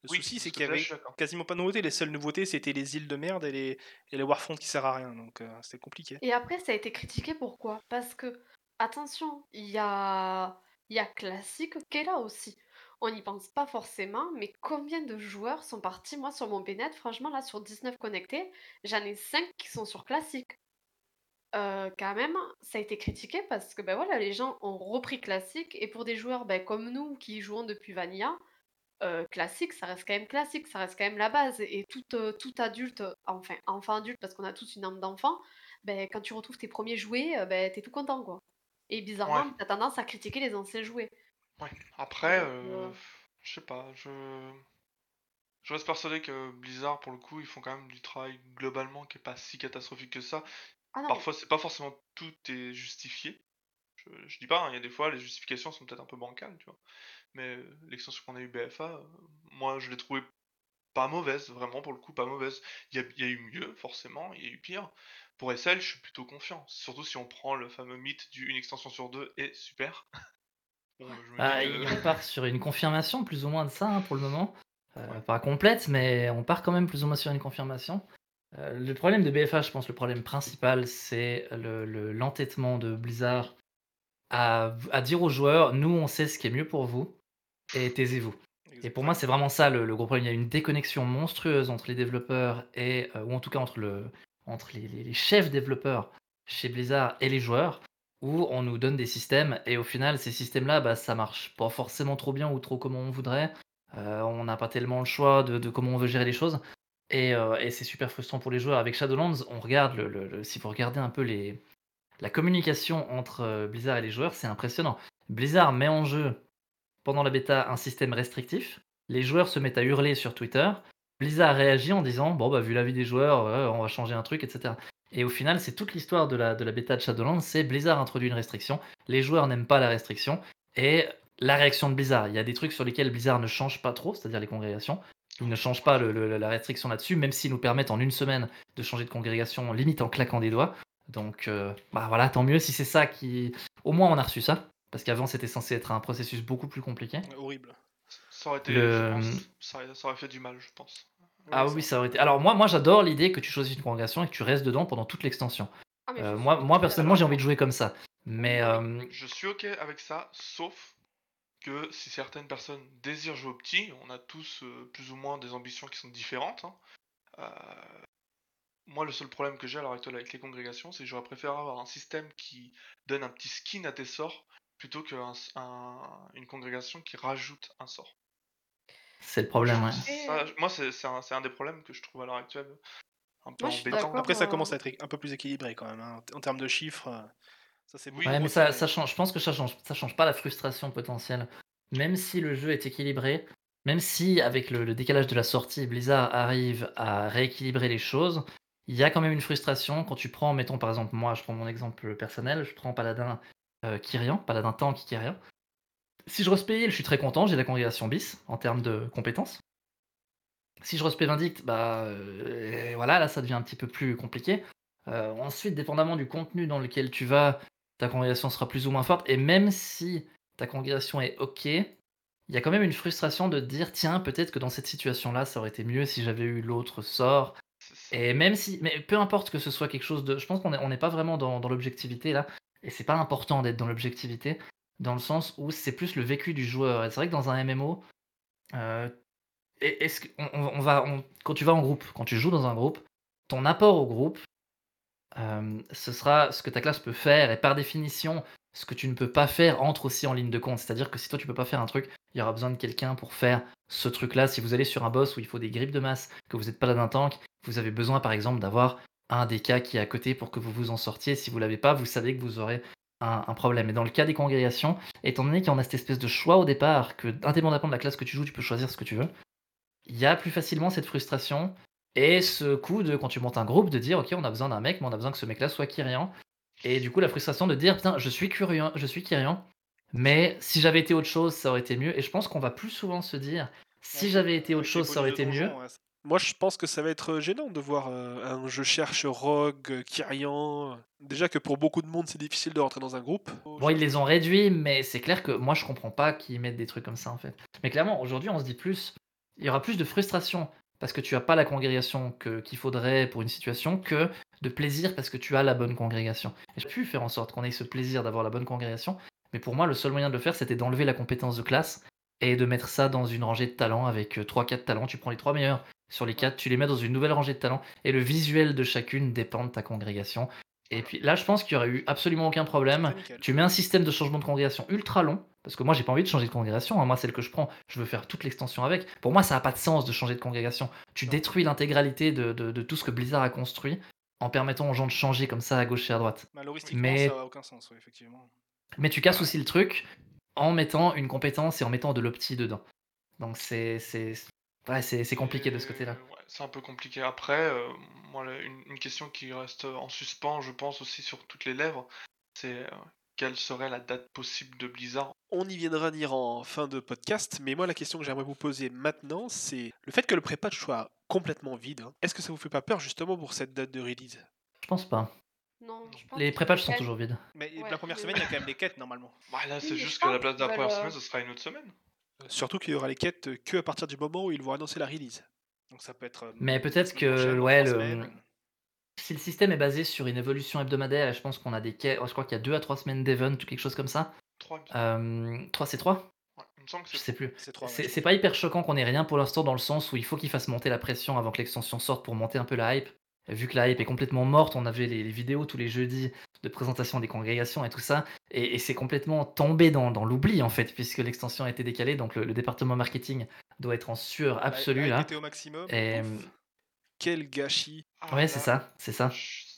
[SPEAKER 1] Le
[SPEAKER 2] Oui,
[SPEAKER 1] souci, c'est
[SPEAKER 2] ce
[SPEAKER 1] qu'il y avait quasiment pas de nouveautés. Les seules nouveautés, c'était les îles de merde et les, et les Warfront qui servent à rien. Donc, euh, c'était compliqué.
[SPEAKER 3] Et après, ça a été critiqué pourquoi? Parce que, attention, il y a, il y a Classic qui est là aussi. On n'y pense pas forcément, mais combien de joueurs sont partis? Moi, sur mon Bnet, franchement, là, sur 19 connectés, j'en ai 5 qui sont sur Classic. Euh, quand même, ça a été critiqué parce que ben voilà, les gens ont repris Classic et pour des joueurs ben, comme nous qui jouons depuis Vanilla, euh, classique, ça reste quand même classique, ça reste quand même la base. Et tout, euh, tout adulte, enfin enfant adulte, parce qu'on a tous une âme d'enfant, ben, quand tu retrouves tes premiers jouets, euh, ben, t'es tout content quoi. Et bizarrement,
[SPEAKER 2] Ouais.
[SPEAKER 3] t'as tendance à critiquer les anciens jouets.
[SPEAKER 2] Ouais. Après, euh, je sais pas, je... je reste persuadé que Blizzard, pour le coup, ils font quand même du travail globalement qui est pas si catastrophique que ça.
[SPEAKER 3] Ah
[SPEAKER 2] Parfois, c'est pas forcément tout est justifié. Je, je dis pas, hein, il y a des fois, les justifications sont peut-être un peu bancales, tu vois. Mais euh, l'extension qu'on a eu BFA, euh, moi, je l'ai trouvée pas mauvaise, vraiment, pour le coup, pas mauvaise. Il y a, il y a eu mieux, forcément, il y a eu pire. Pour SL, je suis plutôt confiant. Surtout si on prend le fameux mythe du une extension sur deux est super. Bon, je
[SPEAKER 4] Ah,
[SPEAKER 2] euh,
[SPEAKER 4] il part sur une confirmation plus ou moins de ça hein, pour le moment. Euh, Pas complète, mais on part quand même plus ou moins sur une confirmation. Euh, le problème de BFA, je pense, le problème principal, c'est le- le- l'entêtement de Blizzard à, à dire aux joueurs, nous, on sait ce qui est mieux pour vous, et taisez-vous. Et pour moi, c'est vraiment ça le, le gros problème. Il y a une déconnexion monstrueuse entre les développeurs et, euh, ou en tout cas entre, le, entre les, les- les chefs développeurs chez Blizzard et les joueurs, où on nous donne des systèmes et au final, ces systèmes-là, bah, ça marche pas forcément trop bien ou trop comme on voudrait. Euh, on n'a pas tellement le choix de, de comment on veut gérer les choses. Et, euh, et c'est super frustrant pour les joueurs. Avec Shadowlands, on regarde, le, le- le- si vous regardez un peu les, la communication entre euh, Blizzard et les joueurs, c'est impressionnant. Blizzard met en jeu pendant la bêta un système restrictif. Les joueurs se mettent à hurler sur Twitter. Blizzard réagit en disant Bon, bah, vu l'avis des joueurs, euh, on va changer un truc, etc. Et au final, c'est toute l'histoire de la, de la bêta de Shadowlands c'est Blizzard introduit une restriction. Les joueurs n'aiment pas la restriction. Et la réaction de Blizzard, il y a des trucs sur lesquels Blizzard ne change pas trop, c'est-à-dire les congrégations. Ils ne changent pas la restriction là-dessus, même s'ils nous permettent en une semaine de changer de congrégation, limite en claquant des doigts. Donc, euh, bah voilà, tant mieux si c'est ça qui. Au moins, on a reçu ça. Parce qu'avant, c'était censé être un processus beaucoup plus compliqué.
[SPEAKER 1] Horrible.
[SPEAKER 2] ça aurait été,
[SPEAKER 4] le-
[SPEAKER 2] je pense, ça, ça aurait fait du mal, je pense.
[SPEAKER 4] Ah oui, ça aurait été. Alors, moi, moi j'adore l'idée que tu choisisses une congrégation et que tu restes dedans pendant toute l'extension.
[SPEAKER 3] Ah,
[SPEAKER 4] Euh, moi, moi, personnellement, j'ai envie de jouer comme ça. Mais. euh,
[SPEAKER 2] Je suis ok avec ça, sauf que si certaines personnes désirent jouer au petit, on a tous euh, plus ou moins des ambitions qui sont différentes. hein. Euh, moi, le seul problème que j'ai à l'heure actuelle avec les congrégations, c'est que j'aurais préféré avoir un système qui donne un petit skin à tes sorts plutôt qu'une une congrégation qui rajoute un sort.
[SPEAKER 4] c'est le problème, ouais.
[SPEAKER 2] Ça, moi, c'est un, des problèmes que je trouve à l'heure actuelle un peu
[SPEAKER 3] Moi,
[SPEAKER 2] embêtant.
[SPEAKER 1] Après, ça
[SPEAKER 3] euh,
[SPEAKER 1] commence à être un peu plus équilibré quand même. hein. En termes de chiffres, euh, ça c'est
[SPEAKER 2] Oui,
[SPEAKER 4] Ouais, mais ça, ça change. Je pense que ça change, ça change pas la frustration potentielle. Même si le jeu est équilibré, même si avec le, le décalage de la sortie, Blizzard arrive à rééquilibrer les choses, il y a quand même une frustration quand tu prends, mettons par exemple, moi je prends mon exemple personnel, je prends Paladin euh, Kyrian, Paladin Tank Kyrian. Si je respect je suis très content, j'ai la congrégation bis en termes de compétences. Si je respect Vindict, bah euh, voilà, là ça devient un petit peu plus compliqué. Euh, ensuite, dépendamment du contenu dans lequel tu vas, ta congrégation sera plus ou moins forte. Et même si ta congrégation est OK, il y a quand même une frustration de dire tiens, peut-être que dans cette situation-là, ça aurait été mieux si j'avais eu l'autre sort. Et même si, mais peu importe que ce soit quelque chose de, je pense qu'on n'est on n'est pas vraiment dans, dans l'objectivité là, et c'est pas important d'être dans l'objectivité, dans le sens où c'est plus le vécu du joueur. C'est vrai que dans un MMO, euh, est-ce que- on, on- on va, quand tu vas en groupe, quand tu joues dans un groupe, ton apport au groupe, euh, ce sera ce que ta classe peut faire, et par définition, ce que tu ne peux pas faire entre aussi en ligne de compte. C'est-à-dire que si toi tu peux pas faire un truc, il y aura besoin de quelqu'un pour faire ce truc-là. Si vous allez sur un boss où il faut des grippes de masse, que vous n'êtes pas là d'un tank, vous avez besoin par exemple d'avoir un DK qui est à côté pour que vous vous en sortiez. Si vous l'avez pas, vous savez que vous aurez un, problème. Et dans le cas des congrégations, étant donné qu'on a cette espèce de choix au départ, que indépendamment de la classe que tu joues, tu peux choisir ce que tu veux, il y a plus facilement cette frustration et ce coup de quand tu montes un groupe de dire ok on a besoin d'un mec mais on a besoin que ce mec là soit Kyrian et du coup la frustration de dire putain je suis Kyrian je suis Kyrian mais si j'avais été autre chose ça aurait été mieux et je pense qu'on va plus souvent se dire si j'avais été autre chose ça aurait été mieux.
[SPEAKER 1] Moi, je pense que ça va être gênant de voir euh, un je cherche Rogue, euh, Kyrian. Déjà que pour beaucoup de monde, c'est difficile de rentrer dans un groupe.
[SPEAKER 4] Bon, ils les ont réduits, mais c'est clair que moi je comprends pas qu'ils mettent des trucs comme ça en fait. Mais clairement, aujourd'hui, on se dit plus, il y aura plus de frustration parce que tu as pas la congrégation que- qu'il faudrait pour une situation que de plaisir parce que tu as la bonne congrégation. Et j'ai pu faire en sorte qu'on ait ce plaisir d'avoir la bonne congrégation, mais pour moi, le seul moyen de le faire, c'était d'enlever la compétence de classe et de mettre ça dans une rangée de talents avec 3-4 talents. Tu prends les 3 meilleurs sur les 4, tu les mets dans une nouvelle rangée de talents et le visuel de chacune dépend de ta congrégation. Et puis là, je pense qu'il y aurait eu absolument aucun problème. Tu mets un système de changement de congrégation ultra long, parce que moi j'ai pas envie de changer de congrégation, hein. moi celle que je prends, je veux faire toute l'extension avec. Pour moi ça n'a pas de sens de changer de congrégation. Tu
[SPEAKER 1] Non.
[SPEAKER 4] détruis l'intégralité de, de- de tout ce que Blizzard a construit en permettant aux gens de changer comme ça à gauche et à droite.
[SPEAKER 1] Malheureusement,
[SPEAKER 4] Mais-
[SPEAKER 1] ça n'a aucun sens, ouais, effectivement.
[SPEAKER 4] Mais tu casses aussi le truc en mettant une compétence et en mettant de l'opti dedans. Donc c'est c'est ouais, c'est c'est compliqué de ce côté-là.
[SPEAKER 2] ouais, c'est un peu compliqué. Après, euh, moi, une question qui reste en suspens, je pense aussi sur toutes les lèvres, c'est euh, quelle serait la date possible de Blizzard?
[SPEAKER 1] On y viendra dire en fin de podcast, mais moi la question que j'aimerais vous poser maintenant, c'est le fait que le pré-patch soit complètement vide. hein, Est-ce que ça vous fait pas peur justement pour cette date de release?
[SPEAKER 4] Je pense pas.
[SPEAKER 3] Non, je pense
[SPEAKER 4] Les prépatchs sont toujours vides.
[SPEAKER 1] Mais
[SPEAKER 3] Ouais,
[SPEAKER 1] la première
[SPEAKER 3] mais-
[SPEAKER 1] semaine, il y a quand même les quêtes normalement.
[SPEAKER 2] Bah là, c'est juste qu'à la
[SPEAKER 3] pense
[SPEAKER 2] place de la
[SPEAKER 3] qu'ils
[SPEAKER 2] première
[SPEAKER 3] veulent,
[SPEAKER 2] semaine,
[SPEAKER 3] euh,
[SPEAKER 2] ce sera une autre semaine.
[SPEAKER 1] Euh, Surtout qu'il y aura les quêtes que à partir du moment où ils vont annoncer la release. Donc ça peut être. euh,
[SPEAKER 4] Mais peut-être
[SPEAKER 1] semaine
[SPEAKER 4] que
[SPEAKER 1] prochaine, dans
[SPEAKER 4] ouais
[SPEAKER 1] trois
[SPEAKER 4] le
[SPEAKER 1] semaines.
[SPEAKER 4] si le système est basé sur une évolution hebdomadaire, et je pense qu'on a des quais, je crois qu'il y a 2 à 3 semaines d'event ou quelque chose comme ça.
[SPEAKER 2] 3,
[SPEAKER 4] Euh, 3 c'est 3
[SPEAKER 2] ouais, il me semble que
[SPEAKER 4] Je
[SPEAKER 2] c'est
[SPEAKER 4] sais plus.
[SPEAKER 1] C'est trois. ouais,
[SPEAKER 4] C'est
[SPEAKER 1] je
[SPEAKER 4] c'est pas hyper choquant qu'on ait rien pour l'instant dans le sens où il faut qu'il fasse monter la pression avant que l'extension sorte pour monter un peu la hype. Vu que la hype est complètement morte, on avait les, les vidéos tous les jeudis de présentation des congrégations et tout ça, et, et c'est complètement tombé dans, dans l'oubli en fait, puisque l'extension a été décalée, donc le, le département marketing doit être en sueur absolue là.
[SPEAKER 1] était au maximum.
[SPEAKER 4] Et-.
[SPEAKER 1] Quel gâchis.
[SPEAKER 2] Ah,
[SPEAKER 4] Ouais, c'est ça, c'est ça.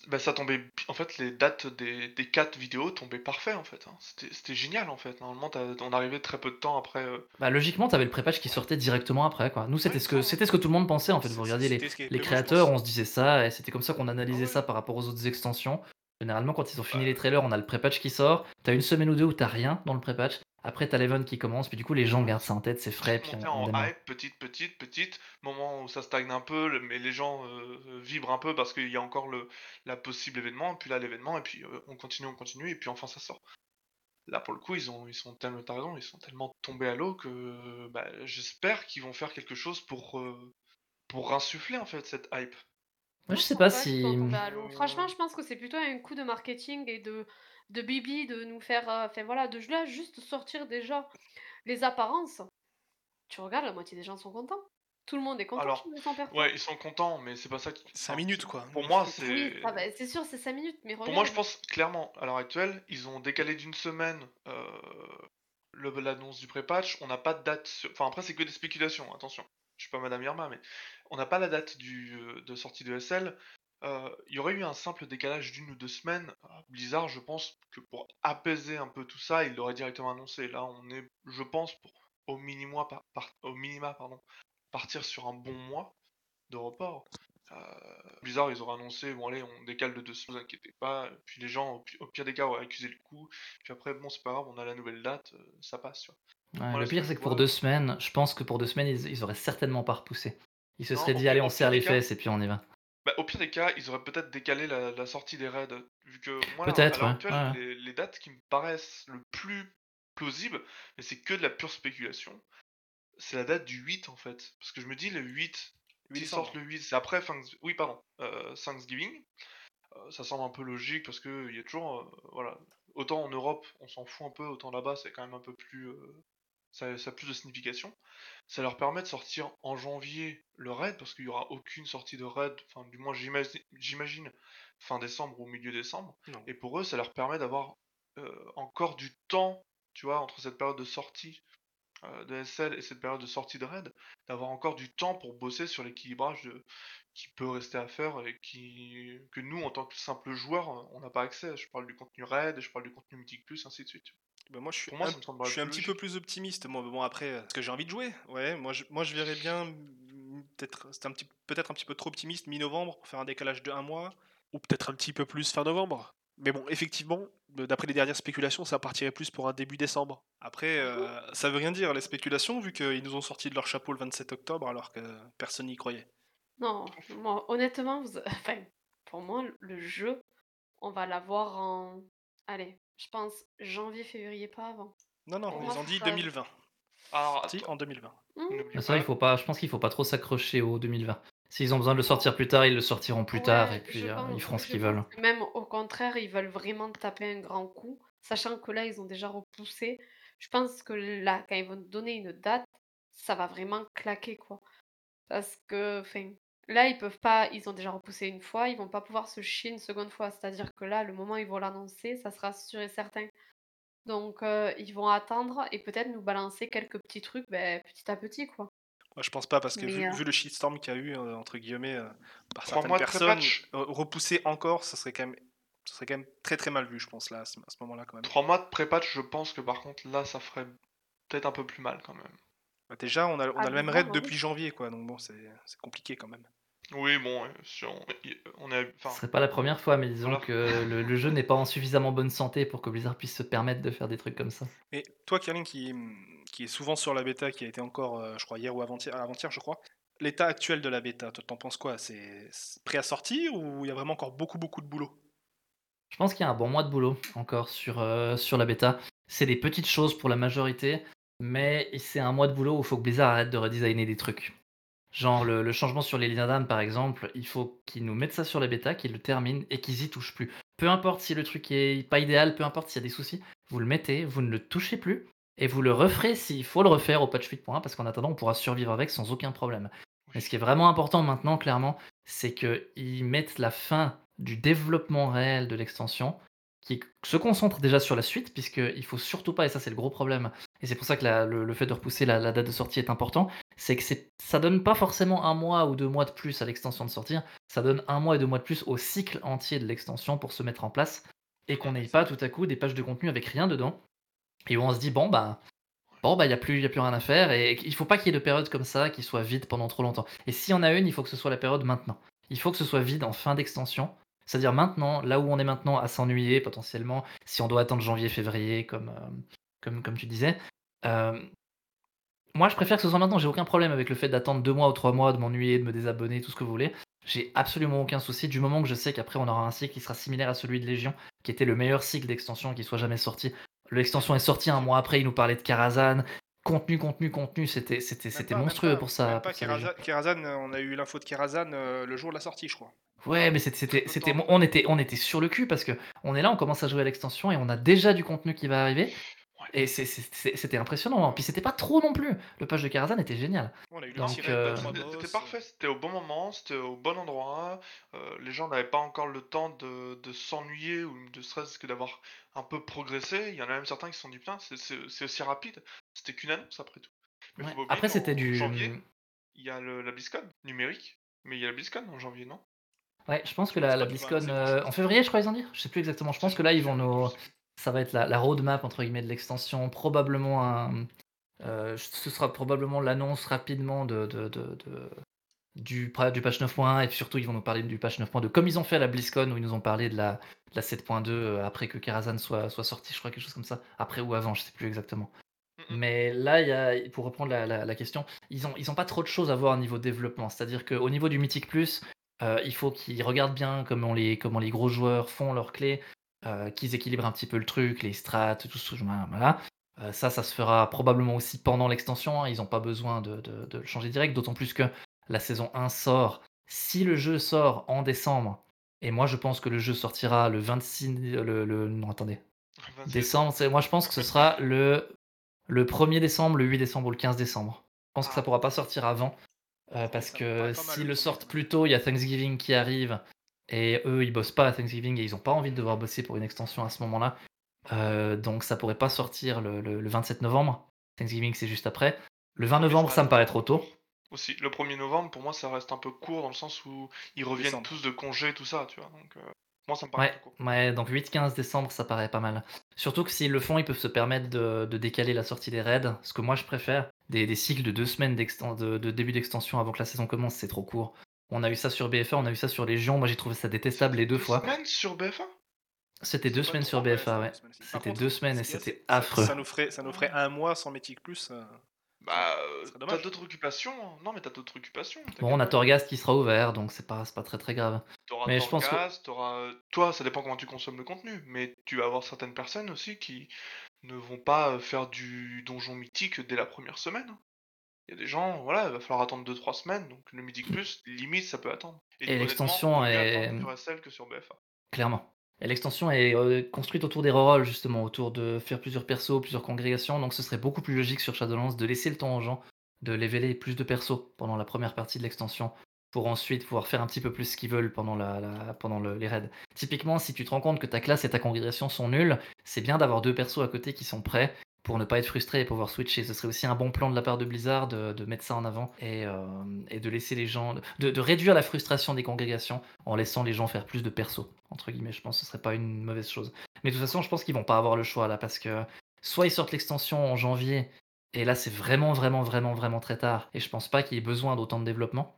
[SPEAKER 2] Bah, ça tombait. En fait, les dates des, des 4 vidéos tombaient parfait en fait. hein. C'était c'était génial en fait. Normalement, t'as- on arrivait très peu de temps après. euh,
[SPEAKER 4] Bah, logiquement, t'avais le pré-patch qui sortait directement après quoi. Nous, c'était
[SPEAKER 2] Ouais,
[SPEAKER 4] ce que c'était ce que tout le monde pensait en fait. Vous regardiez les, créateurs, on se disait ça, et c'était comme ça qu'on analysait
[SPEAKER 2] ouais.
[SPEAKER 4] ça par rapport aux autres extensions. Généralement, quand ils ont fini les trailers, on a le pré-patch qui sort. T'as une semaine ou deux où t'as rien dans le pré-patch. Après, t'as l'event qui commence, puis du coup, les gens gardent ça en tête, c'est frais, puis on, on
[SPEAKER 2] en
[SPEAKER 4] démarre.
[SPEAKER 2] hype, petite, petite, petite, moment où ça stagne un peu, le- mais les gens euh, vibrent un peu parce qu'il y a encore le la possible événement, puis là l'événement, et puis euh, on continue, on continue, et puis enfin ça sort. Là pour le coup, ils ont, ils sont tellement, t'as raison, ils sont tellement tombés à l'eau que bah, j'espère qu'ils vont faire quelque chose pour euh, pour insuffler en fait cette hype.
[SPEAKER 4] Moi, je sais pas si.
[SPEAKER 3] Franchement, je pense que c'est plutôt un coup de marketing et de, de Bibi de nous faire. euh, Enfin voilà, de là, juste sortir déjà les apparences. Tu regardes, la moitié des gens sont contents. Tout le monde est content
[SPEAKER 2] Alors. Ouais, ils sont contents, mais c'est pas ça qui.
[SPEAKER 1] 5
[SPEAKER 2] enfin,
[SPEAKER 1] minutes quoi.
[SPEAKER 2] Pour moi,
[SPEAKER 1] C'est-
[SPEAKER 2] c'est.
[SPEAKER 3] Oui, ah bah, c'est sûr, c'est 5 minutes, mais
[SPEAKER 2] Pour moi, je pense clairement, à l'heure actuelle, ils ont décalé d'une semaine euh, le- l'annonce du pré-patch. On n'a pas de date. sur- Enfin, après, c'est que des spéculations, attention. Je suis pas Madame Irma, mais on n'a pas la date du, euh, de sortie de SL. Euh, Il y aurait eu un simple décalage d'une ou deux semaines. Euh, Blizzard, je pense que pour apaiser un peu tout ça, il l'aurait directement annoncé. Là, on est, je pense, pour au minima, par, par- au minima pardon, partir sur un bon mois de report. Euh, Blizzard, ils auraient annoncé, bon allez, on décale de deux semaines, vous inquiétez pas. Puis les gens, au, pi- au pire des cas, auraient accusé le coup. Puis après, bon, c'est pas grave, on a la nouvelle date, euh, ça passe. Tu vois.
[SPEAKER 4] Ouais, le pire, c'est que pour deux semaines, je pense que pour deux semaines, ils, ils auraient certainement pas repoussé. Ils se
[SPEAKER 2] Non,
[SPEAKER 4] seraient dit, allez, on serre les
[SPEAKER 2] cas-
[SPEAKER 4] fesses et puis on y va.
[SPEAKER 2] Bah, au pire des cas, ils auraient peut-être décalé la, la sortie des raids. Vu que moi, là, à
[SPEAKER 4] Peut-être,
[SPEAKER 2] l'heure
[SPEAKER 4] ouais.
[SPEAKER 2] actuelle,
[SPEAKER 4] ouais.
[SPEAKER 2] les, les dates qui me paraissent le plus plausibles, mais c'est que de la pure spéculation, c'est la date du 8 en fait. Parce que je me dis, le 8,
[SPEAKER 1] 8
[SPEAKER 2] s'ils sortent le 8, c'est après Thanks- oui, pardon, euh, Thanksgiving. Euh, ça semble un peu logique parce que il y a toujours, euh, voilà, autant en Europe, on s'en fout un peu, autant là-bas, c'est quand même un peu plus, euh, ça, ça a plus de signification. Ça leur permet de sortir en janvier le raid parce qu'il y aura aucune sortie de raid, enfin du moins j'imagine, j'imagine fin décembre ou milieu décembre.
[SPEAKER 1] Non.
[SPEAKER 2] Et pour eux, ça leur permet d'avoir euh, encore du temps, tu vois, entre cette période de sortie euh, de SL et cette période de sortie de raid, d'avoir encore du temps pour bosser sur l'équilibrage de- qui peut rester à faire et qui que nous en tant que simple joueur on n'a pas accès. Je parle du contenu raid, je parle du contenu mythique plus, ainsi de suite.
[SPEAKER 1] Bah, moi, je suis,
[SPEAKER 2] moi,
[SPEAKER 1] un, je suis petit peu plus optimiste. Moi, bon, après, euh, parce que j'ai envie de jouer. Ouais, moi, je, moi, je verrais bien, mm, peut-être, c'est un petit, peut-être un petit peu trop optimiste, mi-novembre, pour faire un décalage de un mois, ou peut-être un petit peu plus fin novembre. Mais bon, effectivement, d'après les dernières spéculations, ça partirait plus pour un début décembre. Après, euh, ça veut rien dire les spéculations, vu qu'ils nous ont sorti de leur chapeau le 27 octobre, alors que personne n'y croyait.
[SPEAKER 3] Non, moi, honnêtement, vous... enfin, pour moi, le jeu, on va l'avoir en. Allez, je pense janvier, février, pas avant.
[SPEAKER 1] Non, non,
[SPEAKER 3] Pour
[SPEAKER 1] ils
[SPEAKER 3] moi,
[SPEAKER 1] ont dit
[SPEAKER 3] ça-
[SPEAKER 1] 2020.
[SPEAKER 2] Alors,
[SPEAKER 1] Si, en 2020.
[SPEAKER 3] Hmm,
[SPEAKER 4] Mais ça, il faut pas, je pense qu'il faut pas trop s'accrocher au 2020. S'ils ont besoin de le sortir plus tard, ils le sortiront plus tard et puis euh,
[SPEAKER 3] pense-
[SPEAKER 4] ils feront ce qu'ils veulent.
[SPEAKER 3] Même au contraire, ils veulent vraiment taper un grand coup, sachant que là, ils ont déjà repoussé. Je pense que là, quand ils vont donner une date, ça va vraiment claquer, quoi. Parce que, enfin, là, ils peuvent pas, ils ont déjà repoussé une fois, ils vont pas pouvoir se chier une seconde fois. C'est-à-dire que là, le moment où ils vont l'annoncer, ça sera sûr et certain. Donc, euh, ils vont attendre et peut-être nous balancer quelques petits trucs, ben, petit à petit, quoi.
[SPEAKER 1] Moi, je pense pas, parce que vu,
[SPEAKER 3] euh,
[SPEAKER 1] vu le shitstorm qu'il y a eu, euh, entre guillemets, euh, par certaines
[SPEAKER 2] mois de
[SPEAKER 1] personnes,
[SPEAKER 2] pré-patch.
[SPEAKER 1] repousser encore, ça serait quand même, ça serait quand même très très mal vu, je pense, là, à ce, à ce moment-là, quand même.
[SPEAKER 2] Trois mois de pré-patch, je pense que par contre là, ça ferait peut-être un peu plus mal quand même.
[SPEAKER 1] Bah, déjà, on a, on a
[SPEAKER 3] Ah,
[SPEAKER 1] le même
[SPEAKER 3] bon,
[SPEAKER 1] raid
[SPEAKER 3] oui.
[SPEAKER 1] depuis janvier, quoi, donc bon, c'est c'est compliqué quand même.
[SPEAKER 2] Oui, bon, si on, on est,
[SPEAKER 4] Ce serait pas la première fois, mais disons
[SPEAKER 2] Voilà.
[SPEAKER 4] que le, le jeu n'est pas en suffisamment bonne santé pour que Blizzard puisse se permettre de faire des trucs comme ça.
[SPEAKER 1] Mais toi, Kirling, qui, qui est souvent sur la bêta, qui a été encore, euh, je crois, hier ou avant-hier, avant-hier, je crois, l'état actuel de la bêta, toi, t'en penses quoi? C'est c'est prêt à sortir ou il y a vraiment encore beaucoup beaucoup de boulot?
[SPEAKER 4] Je pense qu'il y a un bon mois de boulot encore sur, euh, sur la bêta. C'est des petites choses pour la majorité, mais c'est un mois de boulot où il faut que Blizzard arrête de redesigner des trucs. Genre le, changement sur les liens d'âme par exemple, il faut qu'ils nous mettent ça sur la bêta, qu'ils le terminent et qu'ils y touchent plus. Peu importe si le truc est pas idéal, peu importe s'il y a des soucis, vous le mettez, vous ne le touchez plus et vous le referez s'il faut le refaire au patch 8.1 parce qu'en attendant on pourra survivre avec sans aucun problème. Mais ce qui est vraiment important maintenant, clairement, c'est qu'ils mettent la fin du développement réel de l'extension, qui se concentre déjà sur la suite, puisqu'il faut surtout pas, et ça c'est le gros problème, et c'est pour ça que le, fait de repousser la, date de sortie est important, c'est que ça donne pas forcément un mois ou deux mois de plus à l'extension de sortir, ça donne un mois et deux mois de plus au cycle entier de l'extension pour se mettre en place, et qu'on n'ait pas tout à coup des pages de contenu avec rien dedans, et où on se dit, bon bah, bon bah il n'y a, plus- a rien à faire, et il faut pas qu'il y ait de période comme ça qui soit vide pendant trop longtemps. Et s'il y en a une, il faut que ce soit la période maintenant. Il faut que ce soit vide en fin d'extension, c'est-à-dire maintenant, là où on est maintenant à s'ennuyer potentiellement, si on doit attendre janvier-février, comme, euh, comme, comme tu disais. Euh, moi, je préfère que ce soit maintenant. J'ai aucun problème avec le fait d'attendre deux mois ou trois mois, de m'ennuyer, de me désabonner, tout ce que vous voulez. J'ai absolument aucun souci du moment que je sais qu'après on aura un cycle qui sera similaire à celui de Légion, qui était le meilleur cycle d'extension qui soit jamais sorti. L'extension est sortie un mois après, il nous parlait de Karazhan. Contenu, contenu, contenu, c'était c'était
[SPEAKER 1] Même
[SPEAKER 4] c'était
[SPEAKER 1] pas, même
[SPEAKER 4] monstrueux
[SPEAKER 1] pas,
[SPEAKER 4] pour ça.
[SPEAKER 1] pas
[SPEAKER 4] pour
[SPEAKER 1] euh, on a eu l'info de Karazhan euh, le jour de la sortie, je crois.
[SPEAKER 4] Ouais, mais c'était, c'était, on était, on était sur le cul parce que on est là, on commence à jouer à l'extension et on a déjà du contenu qui va arriver.
[SPEAKER 2] Ouais.
[SPEAKER 4] Et c'est- c'est- c'est- c'était impressionnant. Puis c'était pas trop non plus. Le page de Karazhan était génial.
[SPEAKER 1] On a eu
[SPEAKER 4] euh,
[SPEAKER 2] C'était parfait, c'était au bon moment, c'était au bon endroit. euh, les gens n'avaient pas encore le temps de, de s'ennuyer ou de stress que d'avoir un peu progressé. Il y en a même certains qui se sont dit putain, c'est- c'est c'est aussi rapide. C'était qu'une annonce après tout. Mais
[SPEAKER 4] Ouais. Après, c'était du.
[SPEAKER 2] janvier, il y a le, la BlizzCon numérique, mais il y a la BlizzCon en janvier, non?
[SPEAKER 4] Ouais, je pense que la, la BlizzCon euh, en février, je crois ils ont dit? Je sais plus exactement. Je pense que là ils vont nous. Ça va être la, la roadmap entre guillemets de l'extension. Probablement un. euh, ce sera probablement l'annonce rapidement de, de, de- de- du, du patch 9.1 et puis surtout ils vont nous parler du patch 9.2 comme ils ont fait à la BlizzCon où ils nous ont parlé de la, la 7.2 euh, après que Karazhan soit, soit sorti, je crois quelque chose comme ça. Après ou avant, je sais plus exactement.
[SPEAKER 2] Mhm.
[SPEAKER 4] Mais là, il y a, pour reprendre la, la- la question, ils ont, ils ont pas trop de choses à voir au niveau développement. C'est-à-dire qu'au niveau du Mythic Plus, Euh, il faut qu'ils regardent bien comment les, comment les gros joueurs font leurs clés, euh, qu'ils équilibrent un petit peu le truc, les strats, tout ce voilà. Euh, ça, ça se fera probablement aussi pendant l'extension. Hein. Ils n'ont pas besoin de, le changer direct, d'autant plus que la saison 1 sort. Si le jeu sort en décembre, et moi je pense que le jeu sortira le 26. Le, le non, attendez. Décembre, moi je pense que ce sera le, le 1er décembre, le 8 décembre ou le 15 décembre. Je pense que ça ah. pourra pas sortir avant. Euh, parce que s'ils le sortent plus tôt, il y a Thanksgiving qui arrive. Et eux, ils bossent pas à Thanksgiving et ils ont pas envie de devoir bosser pour une extension à ce moment-là. Euh, donc ça pourrait pas sortir le, 27 novembre. Thanksgiving c'est juste après. Le 20 novembre ça me paraît trop tôt.
[SPEAKER 2] Aussi, le 1er novembre pour moi ça reste un peu court dans le sens où ils reviennent tous de congé tout ça, tu vois. Donc euh, moi ça me paraît
[SPEAKER 4] ouais, court. Ouais, donc 8-15 décembre ça paraît pas mal. Surtout que s'ils le font, ils peuvent se permettre de, décaler la sortie des raids. Ce que moi je préfère, des, cycles de deux semaines de, de début d'extension avant que la saison commence, c'est trop court. On a eu ça sur BFA, on a eu ça sur Légion. Moi j'ai trouvé ça détestable les deux, deux fois.
[SPEAKER 2] Semaines sur BFA
[SPEAKER 4] c'était deux semaines sur BFA, ouais. C'était deux semaines et c'était affreux.
[SPEAKER 1] Ça nous, ferait, ça nous ferait un mois sans Mythic Plus. Euh,
[SPEAKER 2] bah, euh, t'as d'autres occupations hein. Non, mais t'as d'autres occupations.
[SPEAKER 4] Bon, on a Torghast qui sera ouvert, donc c'est pas, pas très très grave.
[SPEAKER 2] T'auras mais je pense que... t'auras... Toi, ça dépend comment tu consommes le contenu, mais tu vas avoir certaines personnes aussi qui ne vont pas faire du donjon mythique dès la première semaine. Il y a des gens, voilà, il va falloir attendre 2-3 semaines, donc le Mythic Plus, limite, ça peut attendre.
[SPEAKER 4] Et, l'extension est.
[SPEAKER 2] celle que sur BFA.
[SPEAKER 4] Clairement. L'extension est euh, construite autour des rerolls, justement, autour de faire plusieurs persos, plusieurs congrégations. Donc ce serait beaucoup plus logique sur Shadowlands de laisser le temps aux gens de leveler plus de persos pendant la première partie de l'extension pour ensuite pouvoir faire un petit peu plus ce qu'ils veulent pendant les raids. Typiquement, si tu te rends compte que ta classe et ta congrégation sont nulles, c'est bien d'avoir deux persos à côté qui sont prêts pour ne pas être frustré et pouvoir switcher. Ce serait aussi un bon plan de la part de Blizzard de, mettre ça en avant et, euh, de laisser les gens, de, réduire la frustration des congrégations en laissant les gens faire plus de persos, entre guillemets. Je pense que ce serait pas une mauvaise chose. Mais de toute façon, je pense qu'ils vont pas avoir le choix là parce que soit ils sortent l'extension en janvier et là c'est vraiment, vraiment, vraiment, vraiment très tard et je pense pas qu'il y ait besoin d'autant de développement.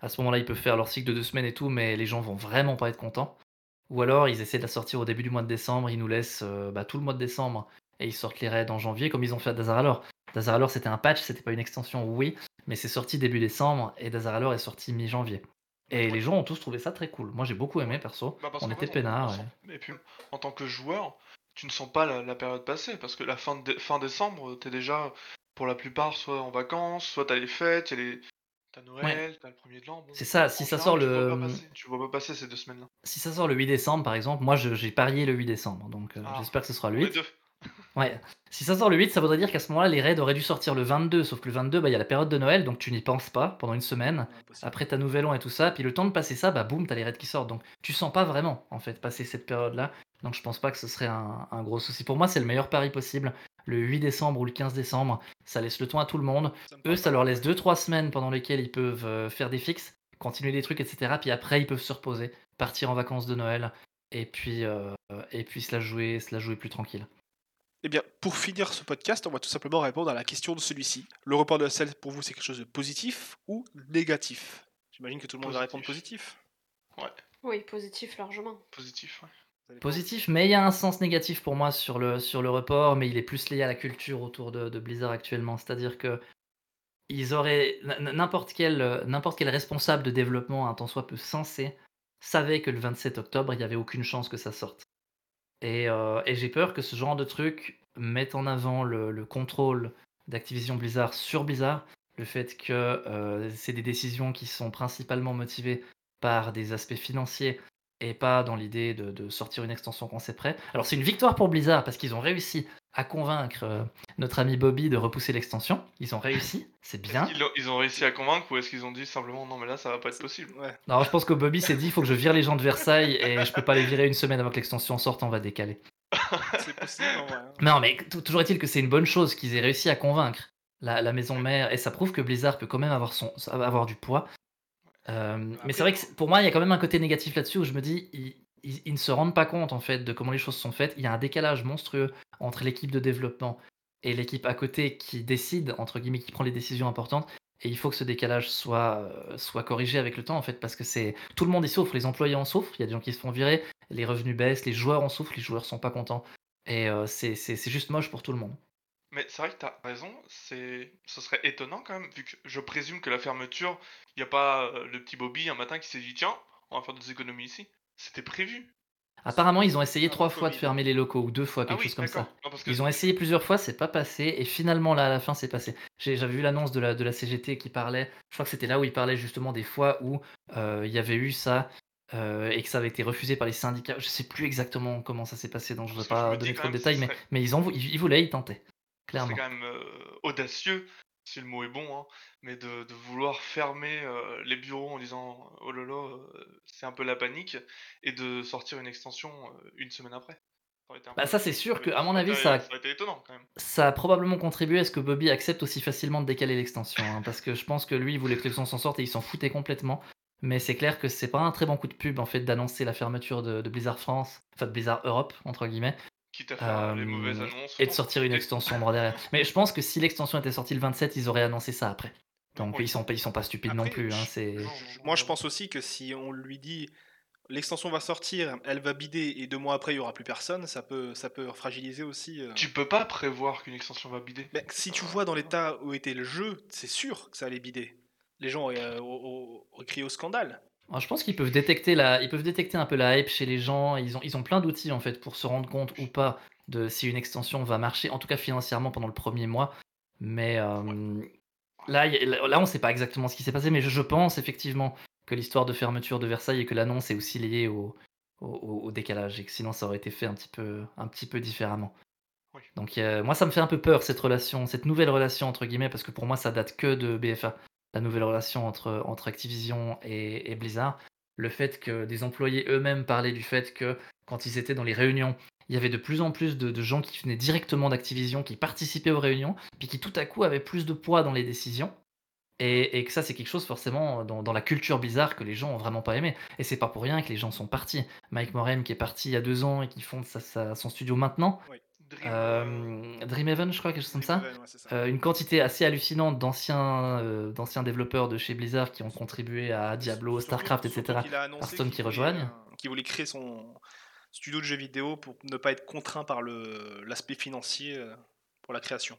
[SPEAKER 4] À ce moment-là, ils peuvent faire leur cycle de deux semaines et tout, mais les gens vont vraiment pas être contents. Ou alors, ils essaient de la sortir au début du mois de décembre, ils nous laissent euh, bah, tout le mois de décembre et ils sortent les raids en janvier comme ils ont fait à Dazaralor. Dazaralor c'était un patch, c'était pas une extension, oui, mais c'est sorti début décembre et Dazaralor est sorti mi-janvier. Et les gens ont tous trouvé ça très cool. Moi j'ai beaucoup aimé perso. Bah, on était peinards.
[SPEAKER 2] Et puis en tant que joueur, tu ne sens pas la, période passée parce que la fin, de, fin décembre, t'es déjà pour la plupart soit en vacances, soit t'as les fêtes, y les, T'as Noël, t'as le premier de l'an.
[SPEAKER 4] c'est ça, si ça sort le.
[SPEAKER 2] Tu vois, pas passer ces deux semaines-là.
[SPEAKER 4] Si ça sort le 8 décembre, par exemple, moi j'ai parié le 8 décembre, donc euh, ah. j'espère que ce sera le 8. Ouais. Si ça sort le 8, ça voudrait dire qu'à ce moment-là, les raids auraient dû sortir le 22, sauf que le 22, bah, il y a la période de Noël, donc tu n'y penses pas pendant une semaine. Après ta nouvelle an et tout ça, puis le temps de passer ça, bah boum, t'as les raids qui sortent. Donc tu sens pas vraiment, en fait, passer cette période-là. Donc je pense pas que ce serait un, gros souci. Pour moi, c'est le meilleur pari possible. Le 8 décembre ou le 15 décembre, ça laisse le temps à tout le monde. Eux, ça leur laisse 2-3 semaines pendant lesquelles ils peuvent euh, faire des fixes, continuer des trucs, etc. Puis après, ils peuvent se reposer, partir en vacances de Noël, et puis, euh, et puis se, la jouer, se la jouer plus tranquille.
[SPEAKER 1] Eh bien, pour finir ce podcast, on va tout simplement répondre à la question de celui-ci. Le report de la selle, pour vous, c'est quelque chose de positif ou négatif? J'imagine que tout le monde va répondre positif.
[SPEAKER 2] Ouais.
[SPEAKER 3] Oui, positif largement.
[SPEAKER 2] Positif, ouais.
[SPEAKER 4] Positif, mais il y a un sens négatif pour moi sur le, sur le report, mais il est plus lié à la culture autour de, Blizzard actuellement. C'est-à-dire que ils auraient n'importe quel, n'importe quel responsable de développement, un tant soit peu sensé, savait que le 27 octobre, il n'y avait aucune chance que ça sorte. Euh, et, j'ai peur que ce genre de truc mette en avant le, contrôle d'Activision Blizzard sur Blizzard, le fait que euh, c'est des décisions qui sont principalement motivées par des aspects financiers et pas dans l'idée de, sortir une extension quand c'est prêt. Alors c'est une victoire pour Blizzard parce qu'ils ont réussi à convaincre euh, notre ami Bobby de repousser l'extension. Ils ont réussi, c'est bien.
[SPEAKER 2] Ils ont, réussi à convaitre ou est-ce qu'ils ont dit simplement non mais là ça va pas être possible?
[SPEAKER 4] Non, je pense que Bobby s'est dit il faut que je vire les gens de Versailles et je peux pas les virer une semaine avant que l'extension sorte, on va décaler.
[SPEAKER 1] c'est possible, ouais.
[SPEAKER 4] Non mais toujours est-il que c'est une bonne chose qu'ils aient réussi à convaincre la, maison mère et ça prouve que Blizzard peut quand même avoir, son, avoir du poids. Euh, mais c'est vrai que pour moi il y a quand même un côté négatif là-dessus où je me dis ils, ne se rendent pas compte en fait de comment les choses sont faites. Il y a un décalage monstrueux entre l'équipe de développement et l'équipe à côté qui décide, entre guillemets, qui prend les décisions importantes. Et il faut que ce décalage soit, euh, soit corrigé avec le temps, en fait, parce que c'est tout le monde y souffre. Les employés en souffrent, il y a des gens qui se font virer, les revenus baissent, les joueurs en souffrent, les joueurs sont pas contents. Et euh, c'est juste moche pour tout le monde.
[SPEAKER 2] Mais c'est vrai que t'as raison, c'est, ce serait étonnant quand même, vu que je présume que la fermeture, il n'y a pas euh, le petit Bobby un matin qui s'est dit tiens, on va faire des économies ici. C'était prévu.
[SPEAKER 4] Apparemment, ils ont essayé trois fois de fermer les locaux, ou deux fois,
[SPEAKER 2] Ah
[SPEAKER 4] quelque
[SPEAKER 2] oui,
[SPEAKER 4] chose comme ça.
[SPEAKER 2] Non, que
[SPEAKER 4] Ils ont essayé plusieurs fois, c'est pas passé, et finalement là à la fin c'est passé. J'avais vu l'annonce de la, de la CGT qui parlait, je crois que c'était là où il parlait justement des fois où euh, il y avait eu ça euh, et que ça avait été refusé par les syndicats. Je sais plus exactement comment ça s'est passé, donc je ne veux pas donner trop de détails, mais, mais ils, ont, ils, ils voulaient, ils tentaient,
[SPEAKER 2] c'est quand même euh, audacieux, si le mot est bon, hein, mais de, de vouloir fermer euh, les bureaux en disant oh là là, euh, c'est un peu la panique, et de sortir une extension une semaine après. un
[SPEAKER 4] Bah ça c'est sûr que à mon avis ça,
[SPEAKER 2] ça aurait été étonnant quand même.
[SPEAKER 4] ça a probablement contribué à ce que Bobby accepte aussi facilement de décaler l'extension, hein, parce que je pense que lui il voulait que l'extension sorte et il s'en foutait complètement. Mais c'est clair que c'est pas un très bon coup de pub en fait d'annoncer la fermeture de, de Blizzard France, enfin de Blizzard Europe entre guillemets,
[SPEAKER 2] Quitte à faire les
[SPEAKER 4] Euh,
[SPEAKER 2] mauvaises annonces.
[SPEAKER 4] et de sortir une extension droit derrière. Mais je pense que si l'extension était sortie le 27, ils auraient annoncé ça après. Donc
[SPEAKER 2] Oui.
[SPEAKER 4] ils sont ils sont pas stupides non plus. Hein, c'est
[SPEAKER 1] moi, je pense aussi que si on lui dit l'extension va sortir, elle va bider et deux mois après il y aura plus personne, ça peut, ça peut fragiliser aussi. euh.
[SPEAKER 2] Tu peux pas prévoir qu'une extension va bider.
[SPEAKER 1] Mais si tu vois dans l'état où était le jeu, c'est sûr que ça allait bider. Les gens auraient, euh, auraient- auraient crié au scandale.
[SPEAKER 4] Alors, je pense qu'ils peuvent détecter la, ils peuvent détecter un peu la hype chez les gens. Ils ont, ils ont plein d'outils en fait pour se rendre compte ou pas de si une extension va marcher, en tout cas financièrement pendant le premier mois. Mais euh, là, là, on sait pas exactement ce qui s'est passé, mais je, je pense effectivement que l'histoire de fermeture de Versailles et que l'annonce est aussi liée au, au, au- au décalage et que sinon ça aurait été fait un petit peu, un petit peu différemment.
[SPEAKER 2] Oui.
[SPEAKER 4] Donc euh, moi, ça me fait un peu peur cette relation, cette nouvelle relation entre guillemets, parce que pour moi, ça date que de BFA, la nouvelle relation entre, Activision et, Blizzard. Le fait que des employés eux-mêmes parlaient du fait que quand ils étaient dans les réunions, il y avait de plus en plus de, gens qui venaient directement d'Activision, qui participaient aux réunions, puis qui tout à coup avaient plus de poids dans les décisions. Et, que ça, c'est quelque chose forcément dans, la culture bizarre que les gens ont vraiment pas aimé. Et c'est pas pour rien que les gens sont partis. Mike Morem qui est parti il y a deux ans et qui fonde son studio maintenant.
[SPEAKER 2] Euh,
[SPEAKER 4] Euh, Dreamhaven, je crois, quelque chose comme ça.
[SPEAKER 1] Dreamhaven, ouais, c'est ça.
[SPEAKER 4] Euh, une quantité assez hallucinante d'anciens euh, d'anciens développeurs de chez Blizzard qui ont contribué à Diablo,
[SPEAKER 1] Surtout-
[SPEAKER 4] StarCraft,
[SPEAKER 1] surtout
[SPEAKER 4] etc. Hearthstone
[SPEAKER 1] qu'il
[SPEAKER 4] qui
[SPEAKER 1] voulait,
[SPEAKER 4] rejoignent.
[SPEAKER 1] euh, qu'il voulait créer son studio de jeux vidéo pour ne pas être contraint par le- l'aspect financier pour la création.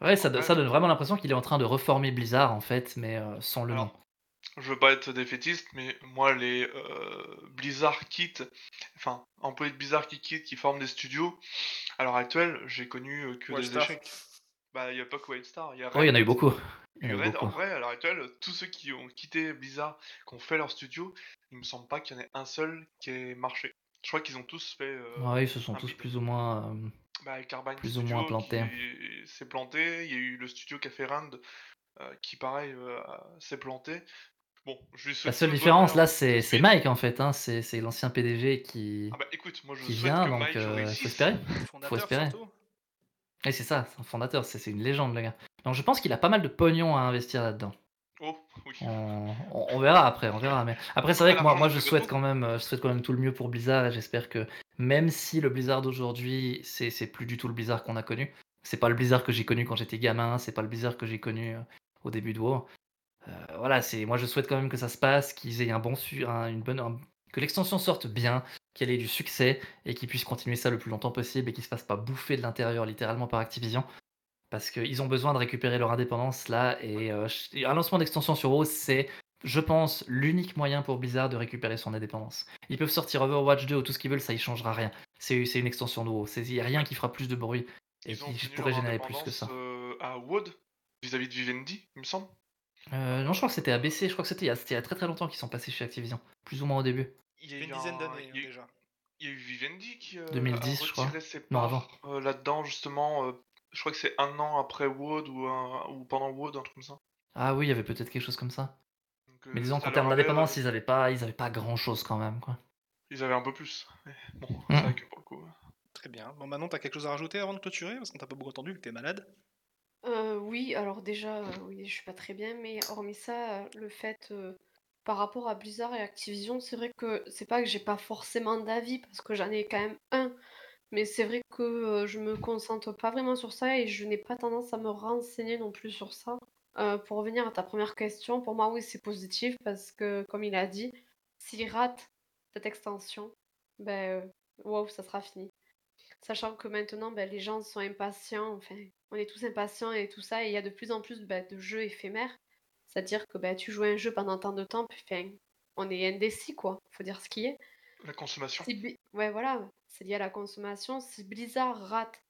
[SPEAKER 4] Ouais, ça, do-
[SPEAKER 2] Ouais.
[SPEAKER 4] ça donne vraiment l'impression qu'il est en train de reformer Blizzard en fait, mais euh, sans le nom.
[SPEAKER 2] Je veux pas être défaitiste, mais moi, les euh, Blizzard Kit, enfin, employés de Blizzard qui quittent, qui forment des studios, à l'heure actuelle, j'ai connu euh, que des
[SPEAKER 1] Wildstar.
[SPEAKER 2] échecs. Bah, il y a pas que Wildstar, il y a
[SPEAKER 4] Oh, il y en a eu beaucoup. Y en a eu
[SPEAKER 2] Red, en
[SPEAKER 4] beaucoup.
[SPEAKER 2] vrai, à l'heure actuelle, tous ceux qui ont quitté Blizzard, qui ont fait leur studio, il me semble pas qu'il y en ait un seul qui ait marché. Je crois qu'ils ont tous fait. euh,
[SPEAKER 4] Ouais, ils se sont tous plus ou moins. euh,
[SPEAKER 2] bah, Carbine
[SPEAKER 4] plus ou moins plantés.
[SPEAKER 2] s'est planté. Il y a eu le studio Café Rand euh, qui, pareil, euh, s'est planté. Bon, je lui
[SPEAKER 4] La seule différence là, c'est. Mike en fait. Hein. C'est l'ancien PDG qui,
[SPEAKER 2] Ah bah écoute, moi je
[SPEAKER 4] qui
[SPEAKER 2] souhaite
[SPEAKER 4] vient,
[SPEAKER 2] que
[SPEAKER 4] donc euh, faut espérer.
[SPEAKER 1] Fondateur
[SPEAKER 4] espérer. Et c'est ça, c'est un fondateur, c'est une légende le gars. Donc je pense qu'il a pas mal de pognon à investir là-dedans.
[SPEAKER 2] Oh, oui.
[SPEAKER 4] On, on- on verra après, on verra. Mais après, c'est vrai que moi, je souhaite quand même, je souhaite quand même tout le mieux pour Blizzard et j'espère que même si le Blizzard d'aujourd'hui, c'est c'est plus du tout le Blizzard qu'on a connu, c'est pas le Blizzard que j'ai connu quand j'étais gamin, c'est pas le Blizzard que j'ai connu euh, au début de WoW. Euh, voilà, c'est moi je souhaite quand même que ça se passe, qu'ils aient un bon su, un- une bonne, un- que l'extension sorte bien, qu'elle ait du succès et qu'ils puissent continuer ça le plus longtemps possible et qu'ils se fassent pas bouffer de l'intérieur littéralement par Activision. Parce qu'ils ont besoin de récupérer leur indépendance là, et euh, un lancement d'extension sur WoW, c'est, je pense, l'unique moyen pour Blizzard de récupérer son indépendance. Ils peuvent sortir Overwatch 2 ou tout ce qu'ils veulent, ça y changera rien. C'est une extension de WoW, il n'y a rien qui fera plus de bruit et qui pourrait générer plus que ça.
[SPEAKER 2] euh, à WOD vis-à-vis de Vivendi, il me semble.
[SPEAKER 4] Euh, non, je crois que c'était ABC, je crois que c'était il, y a- c'était il y a très très longtemps qu'ils sont passés chez Activision, plus ou moins au début.
[SPEAKER 2] Il y a
[SPEAKER 1] a une
[SPEAKER 2] eu
[SPEAKER 1] dizaine
[SPEAKER 2] un-
[SPEAKER 1] d'années
[SPEAKER 2] il y a eu-
[SPEAKER 1] déjà.
[SPEAKER 2] Il y a eu Vivendi qui euh,
[SPEAKER 4] 2010,
[SPEAKER 2] a
[SPEAKER 4] je crois.
[SPEAKER 2] retiré ses
[SPEAKER 4] Non,
[SPEAKER 2] parts
[SPEAKER 4] avant.
[SPEAKER 2] euh, là-dedans, justement. euh, je crois que c'est un an après WOD ou, un- ou pendant WOD, un truc comme ça.
[SPEAKER 4] Ah oui, il y avait peut-être quelque chose comme ça.
[SPEAKER 2] Donc, euh,
[SPEAKER 4] Mais disons
[SPEAKER 2] ça
[SPEAKER 4] qu'en termes
[SPEAKER 2] avait-
[SPEAKER 4] d'indépendance, ils avaient pas, ils avaient pas grand chose quand même, quoi.
[SPEAKER 2] Ils avaient un peu plus. Mais bon,
[SPEAKER 4] Mm.
[SPEAKER 2] c'est vrai que pour le coup. euh,
[SPEAKER 1] Très bien. Bon, Manon, t'as quelque chose à rajouter avant de clôturer? Parce qu'on t'a pas beaucoup entendu, que t'es malade.
[SPEAKER 3] Euh, oui, alors déjà, euh, oui, je suis pas très bien, mais hormis ça, euh, le fait par rapport à Blizzard et Activision, c'est vrai que c'est pas que j'ai pas forcément d'avis parce que j'en ai quand même un, mais c'est vrai que euh, je me concentre pas vraiment sur ça et je n'ai pas tendance à me renseigner non plus sur ça. Pour revenir à ta première question, pour moi, oui, c'est positif parce que, comme il a dit, s'il rate cette extension, ben, euh, wow, ça sera fini. Sachant que maintenant, ben, les gens sont impatients, enfin, on est tous impatients et tout ça, et il y a de plus en plus ben, de jeux éphémères. C'est-à-dire que ben, tu joues un jeu pendant tant de temps, puis enfin, on est indécis, quoi. Faut dire ce qui est.
[SPEAKER 2] La consommation.
[SPEAKER 3] Si Ouais, voilà, c'est lié à la consommation. Si Blizzard rate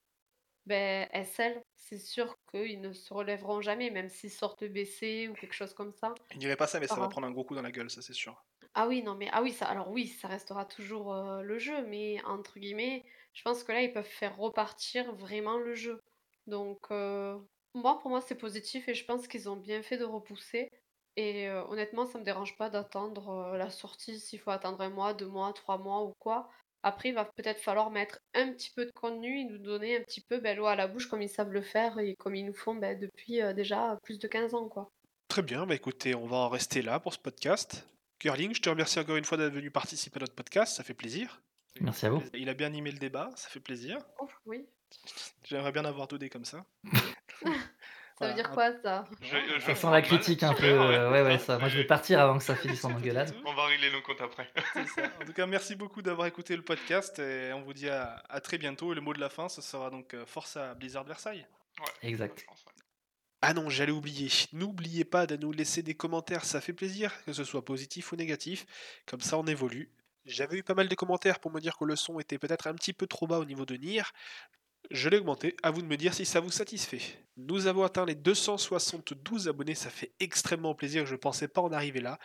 [SPEAKER 3] ben, SL, c'est sûr qu'ils ne se relèveront jamais, même s'ils sortent BC ou quelque chose comme ça.
[SPEAKER 1] Il dirait pas ça, mais ça va prendre un gros coup dans la gueule, ça c'est sûr.
[SPEAKER 3] Ah oui, non, mais ah oui, ça, alors oui, ça restera toujours le jeu, mais entre guillemets, je pense que là, ils peuvent faire repartir vraiment le jeu. Donc, moi, pour moi, c'est positif et je pense qu'ils ont bien fait de repousser. Et honnêtement, ça me dérange pas d'attendre la sortie s'il faut attendre un mois, deux mois, trois mois ou quoi. Après, il va peut-être falloir mettre un petit peu de contenu et nous donner un petit peu ben, l'eau à la bouche comme ils savent le faire et comme ils nous font ben, depuis déjà plus de 15 ans, quoi.
[SPEAKER 1] Très bien, bah écoutez, on va en rester là pour ce podcast. Curling, je te remercie encore une fois d'être venu participer à notre podcast, ça fait plaisir.
[SPEAKER 4] Merci à vous.
[SPEAKER 1] Il a bien animé le débat, ça fait plaisir.
[SPEAKER 3] Oh, oui.
[SPEAKER 1] J'aimerais bien avoir deux dés comme ça.
[SPEAKER 3] Ça
[SPEAKER 1] Voilà,
[SPEAKER 3] veut dire quoi, ça?
[SPEAKER 2] Je- je
[SPEAKER 4] Ça sent la
[SPEAKER 2] mal.
[SPEAKER 4] critique un peu. euh, ouais, ouais, ça. Moi, je vais partir avant que ça finisse en engueulade.
[SPEAKER 2] On va régler nos comptes après.
[SPEAKER 1] C'est ça. En tout cas, merci beaucoup d'avoir écouté le podcast et on vous dit à, à très bientôt. Et le mot de la fin, ce sera donc euh, force à Blizzard Versailles.
[SPEAKER 2] Ouais,
[SPEAKER 4] Exact.
[SPEAKER 1] Ah non, j'allais oublier. N'oubliez pas de nous laisser des commentaires, ça fait plaisir, que ce soit positif ou négatif. Comme ça, on évolue. J'avais eu pas mal de commentaires pour me dire que le son était peut-être un petit peu trop bas au niveau de Nier. Je l'ai augmenté, à vous de me dire si ça vous satisfait. Nous avons atteint les 272 abonnés, ça fait extrêmement plaisir, je pensais pas en arriver là.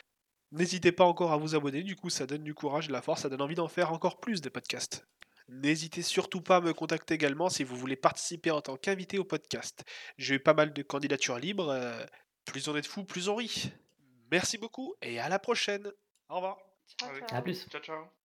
[SPEAKER 1] N'hésitez pas encore à vous abonner, du coup ça donne du courage, de la force, ça donne envie d'en faire encore plus des podcasts. N'hésitez surtout pas à me contacter également si vous voulez participer en tant qu'invité au podcast. J'ai eu pas mal de candidatures libres, euh, plus on est de fous, plus on rit. Merci beaucoup et à la prochaine. Au revoir.
[SPEAKER 3] Ciao,
[SPEAKER 2] Avec-
[SPEAKER 3] ciao.
[SPEAKER 4] À plus.
[SPEAKER 2] Ciao, ciao.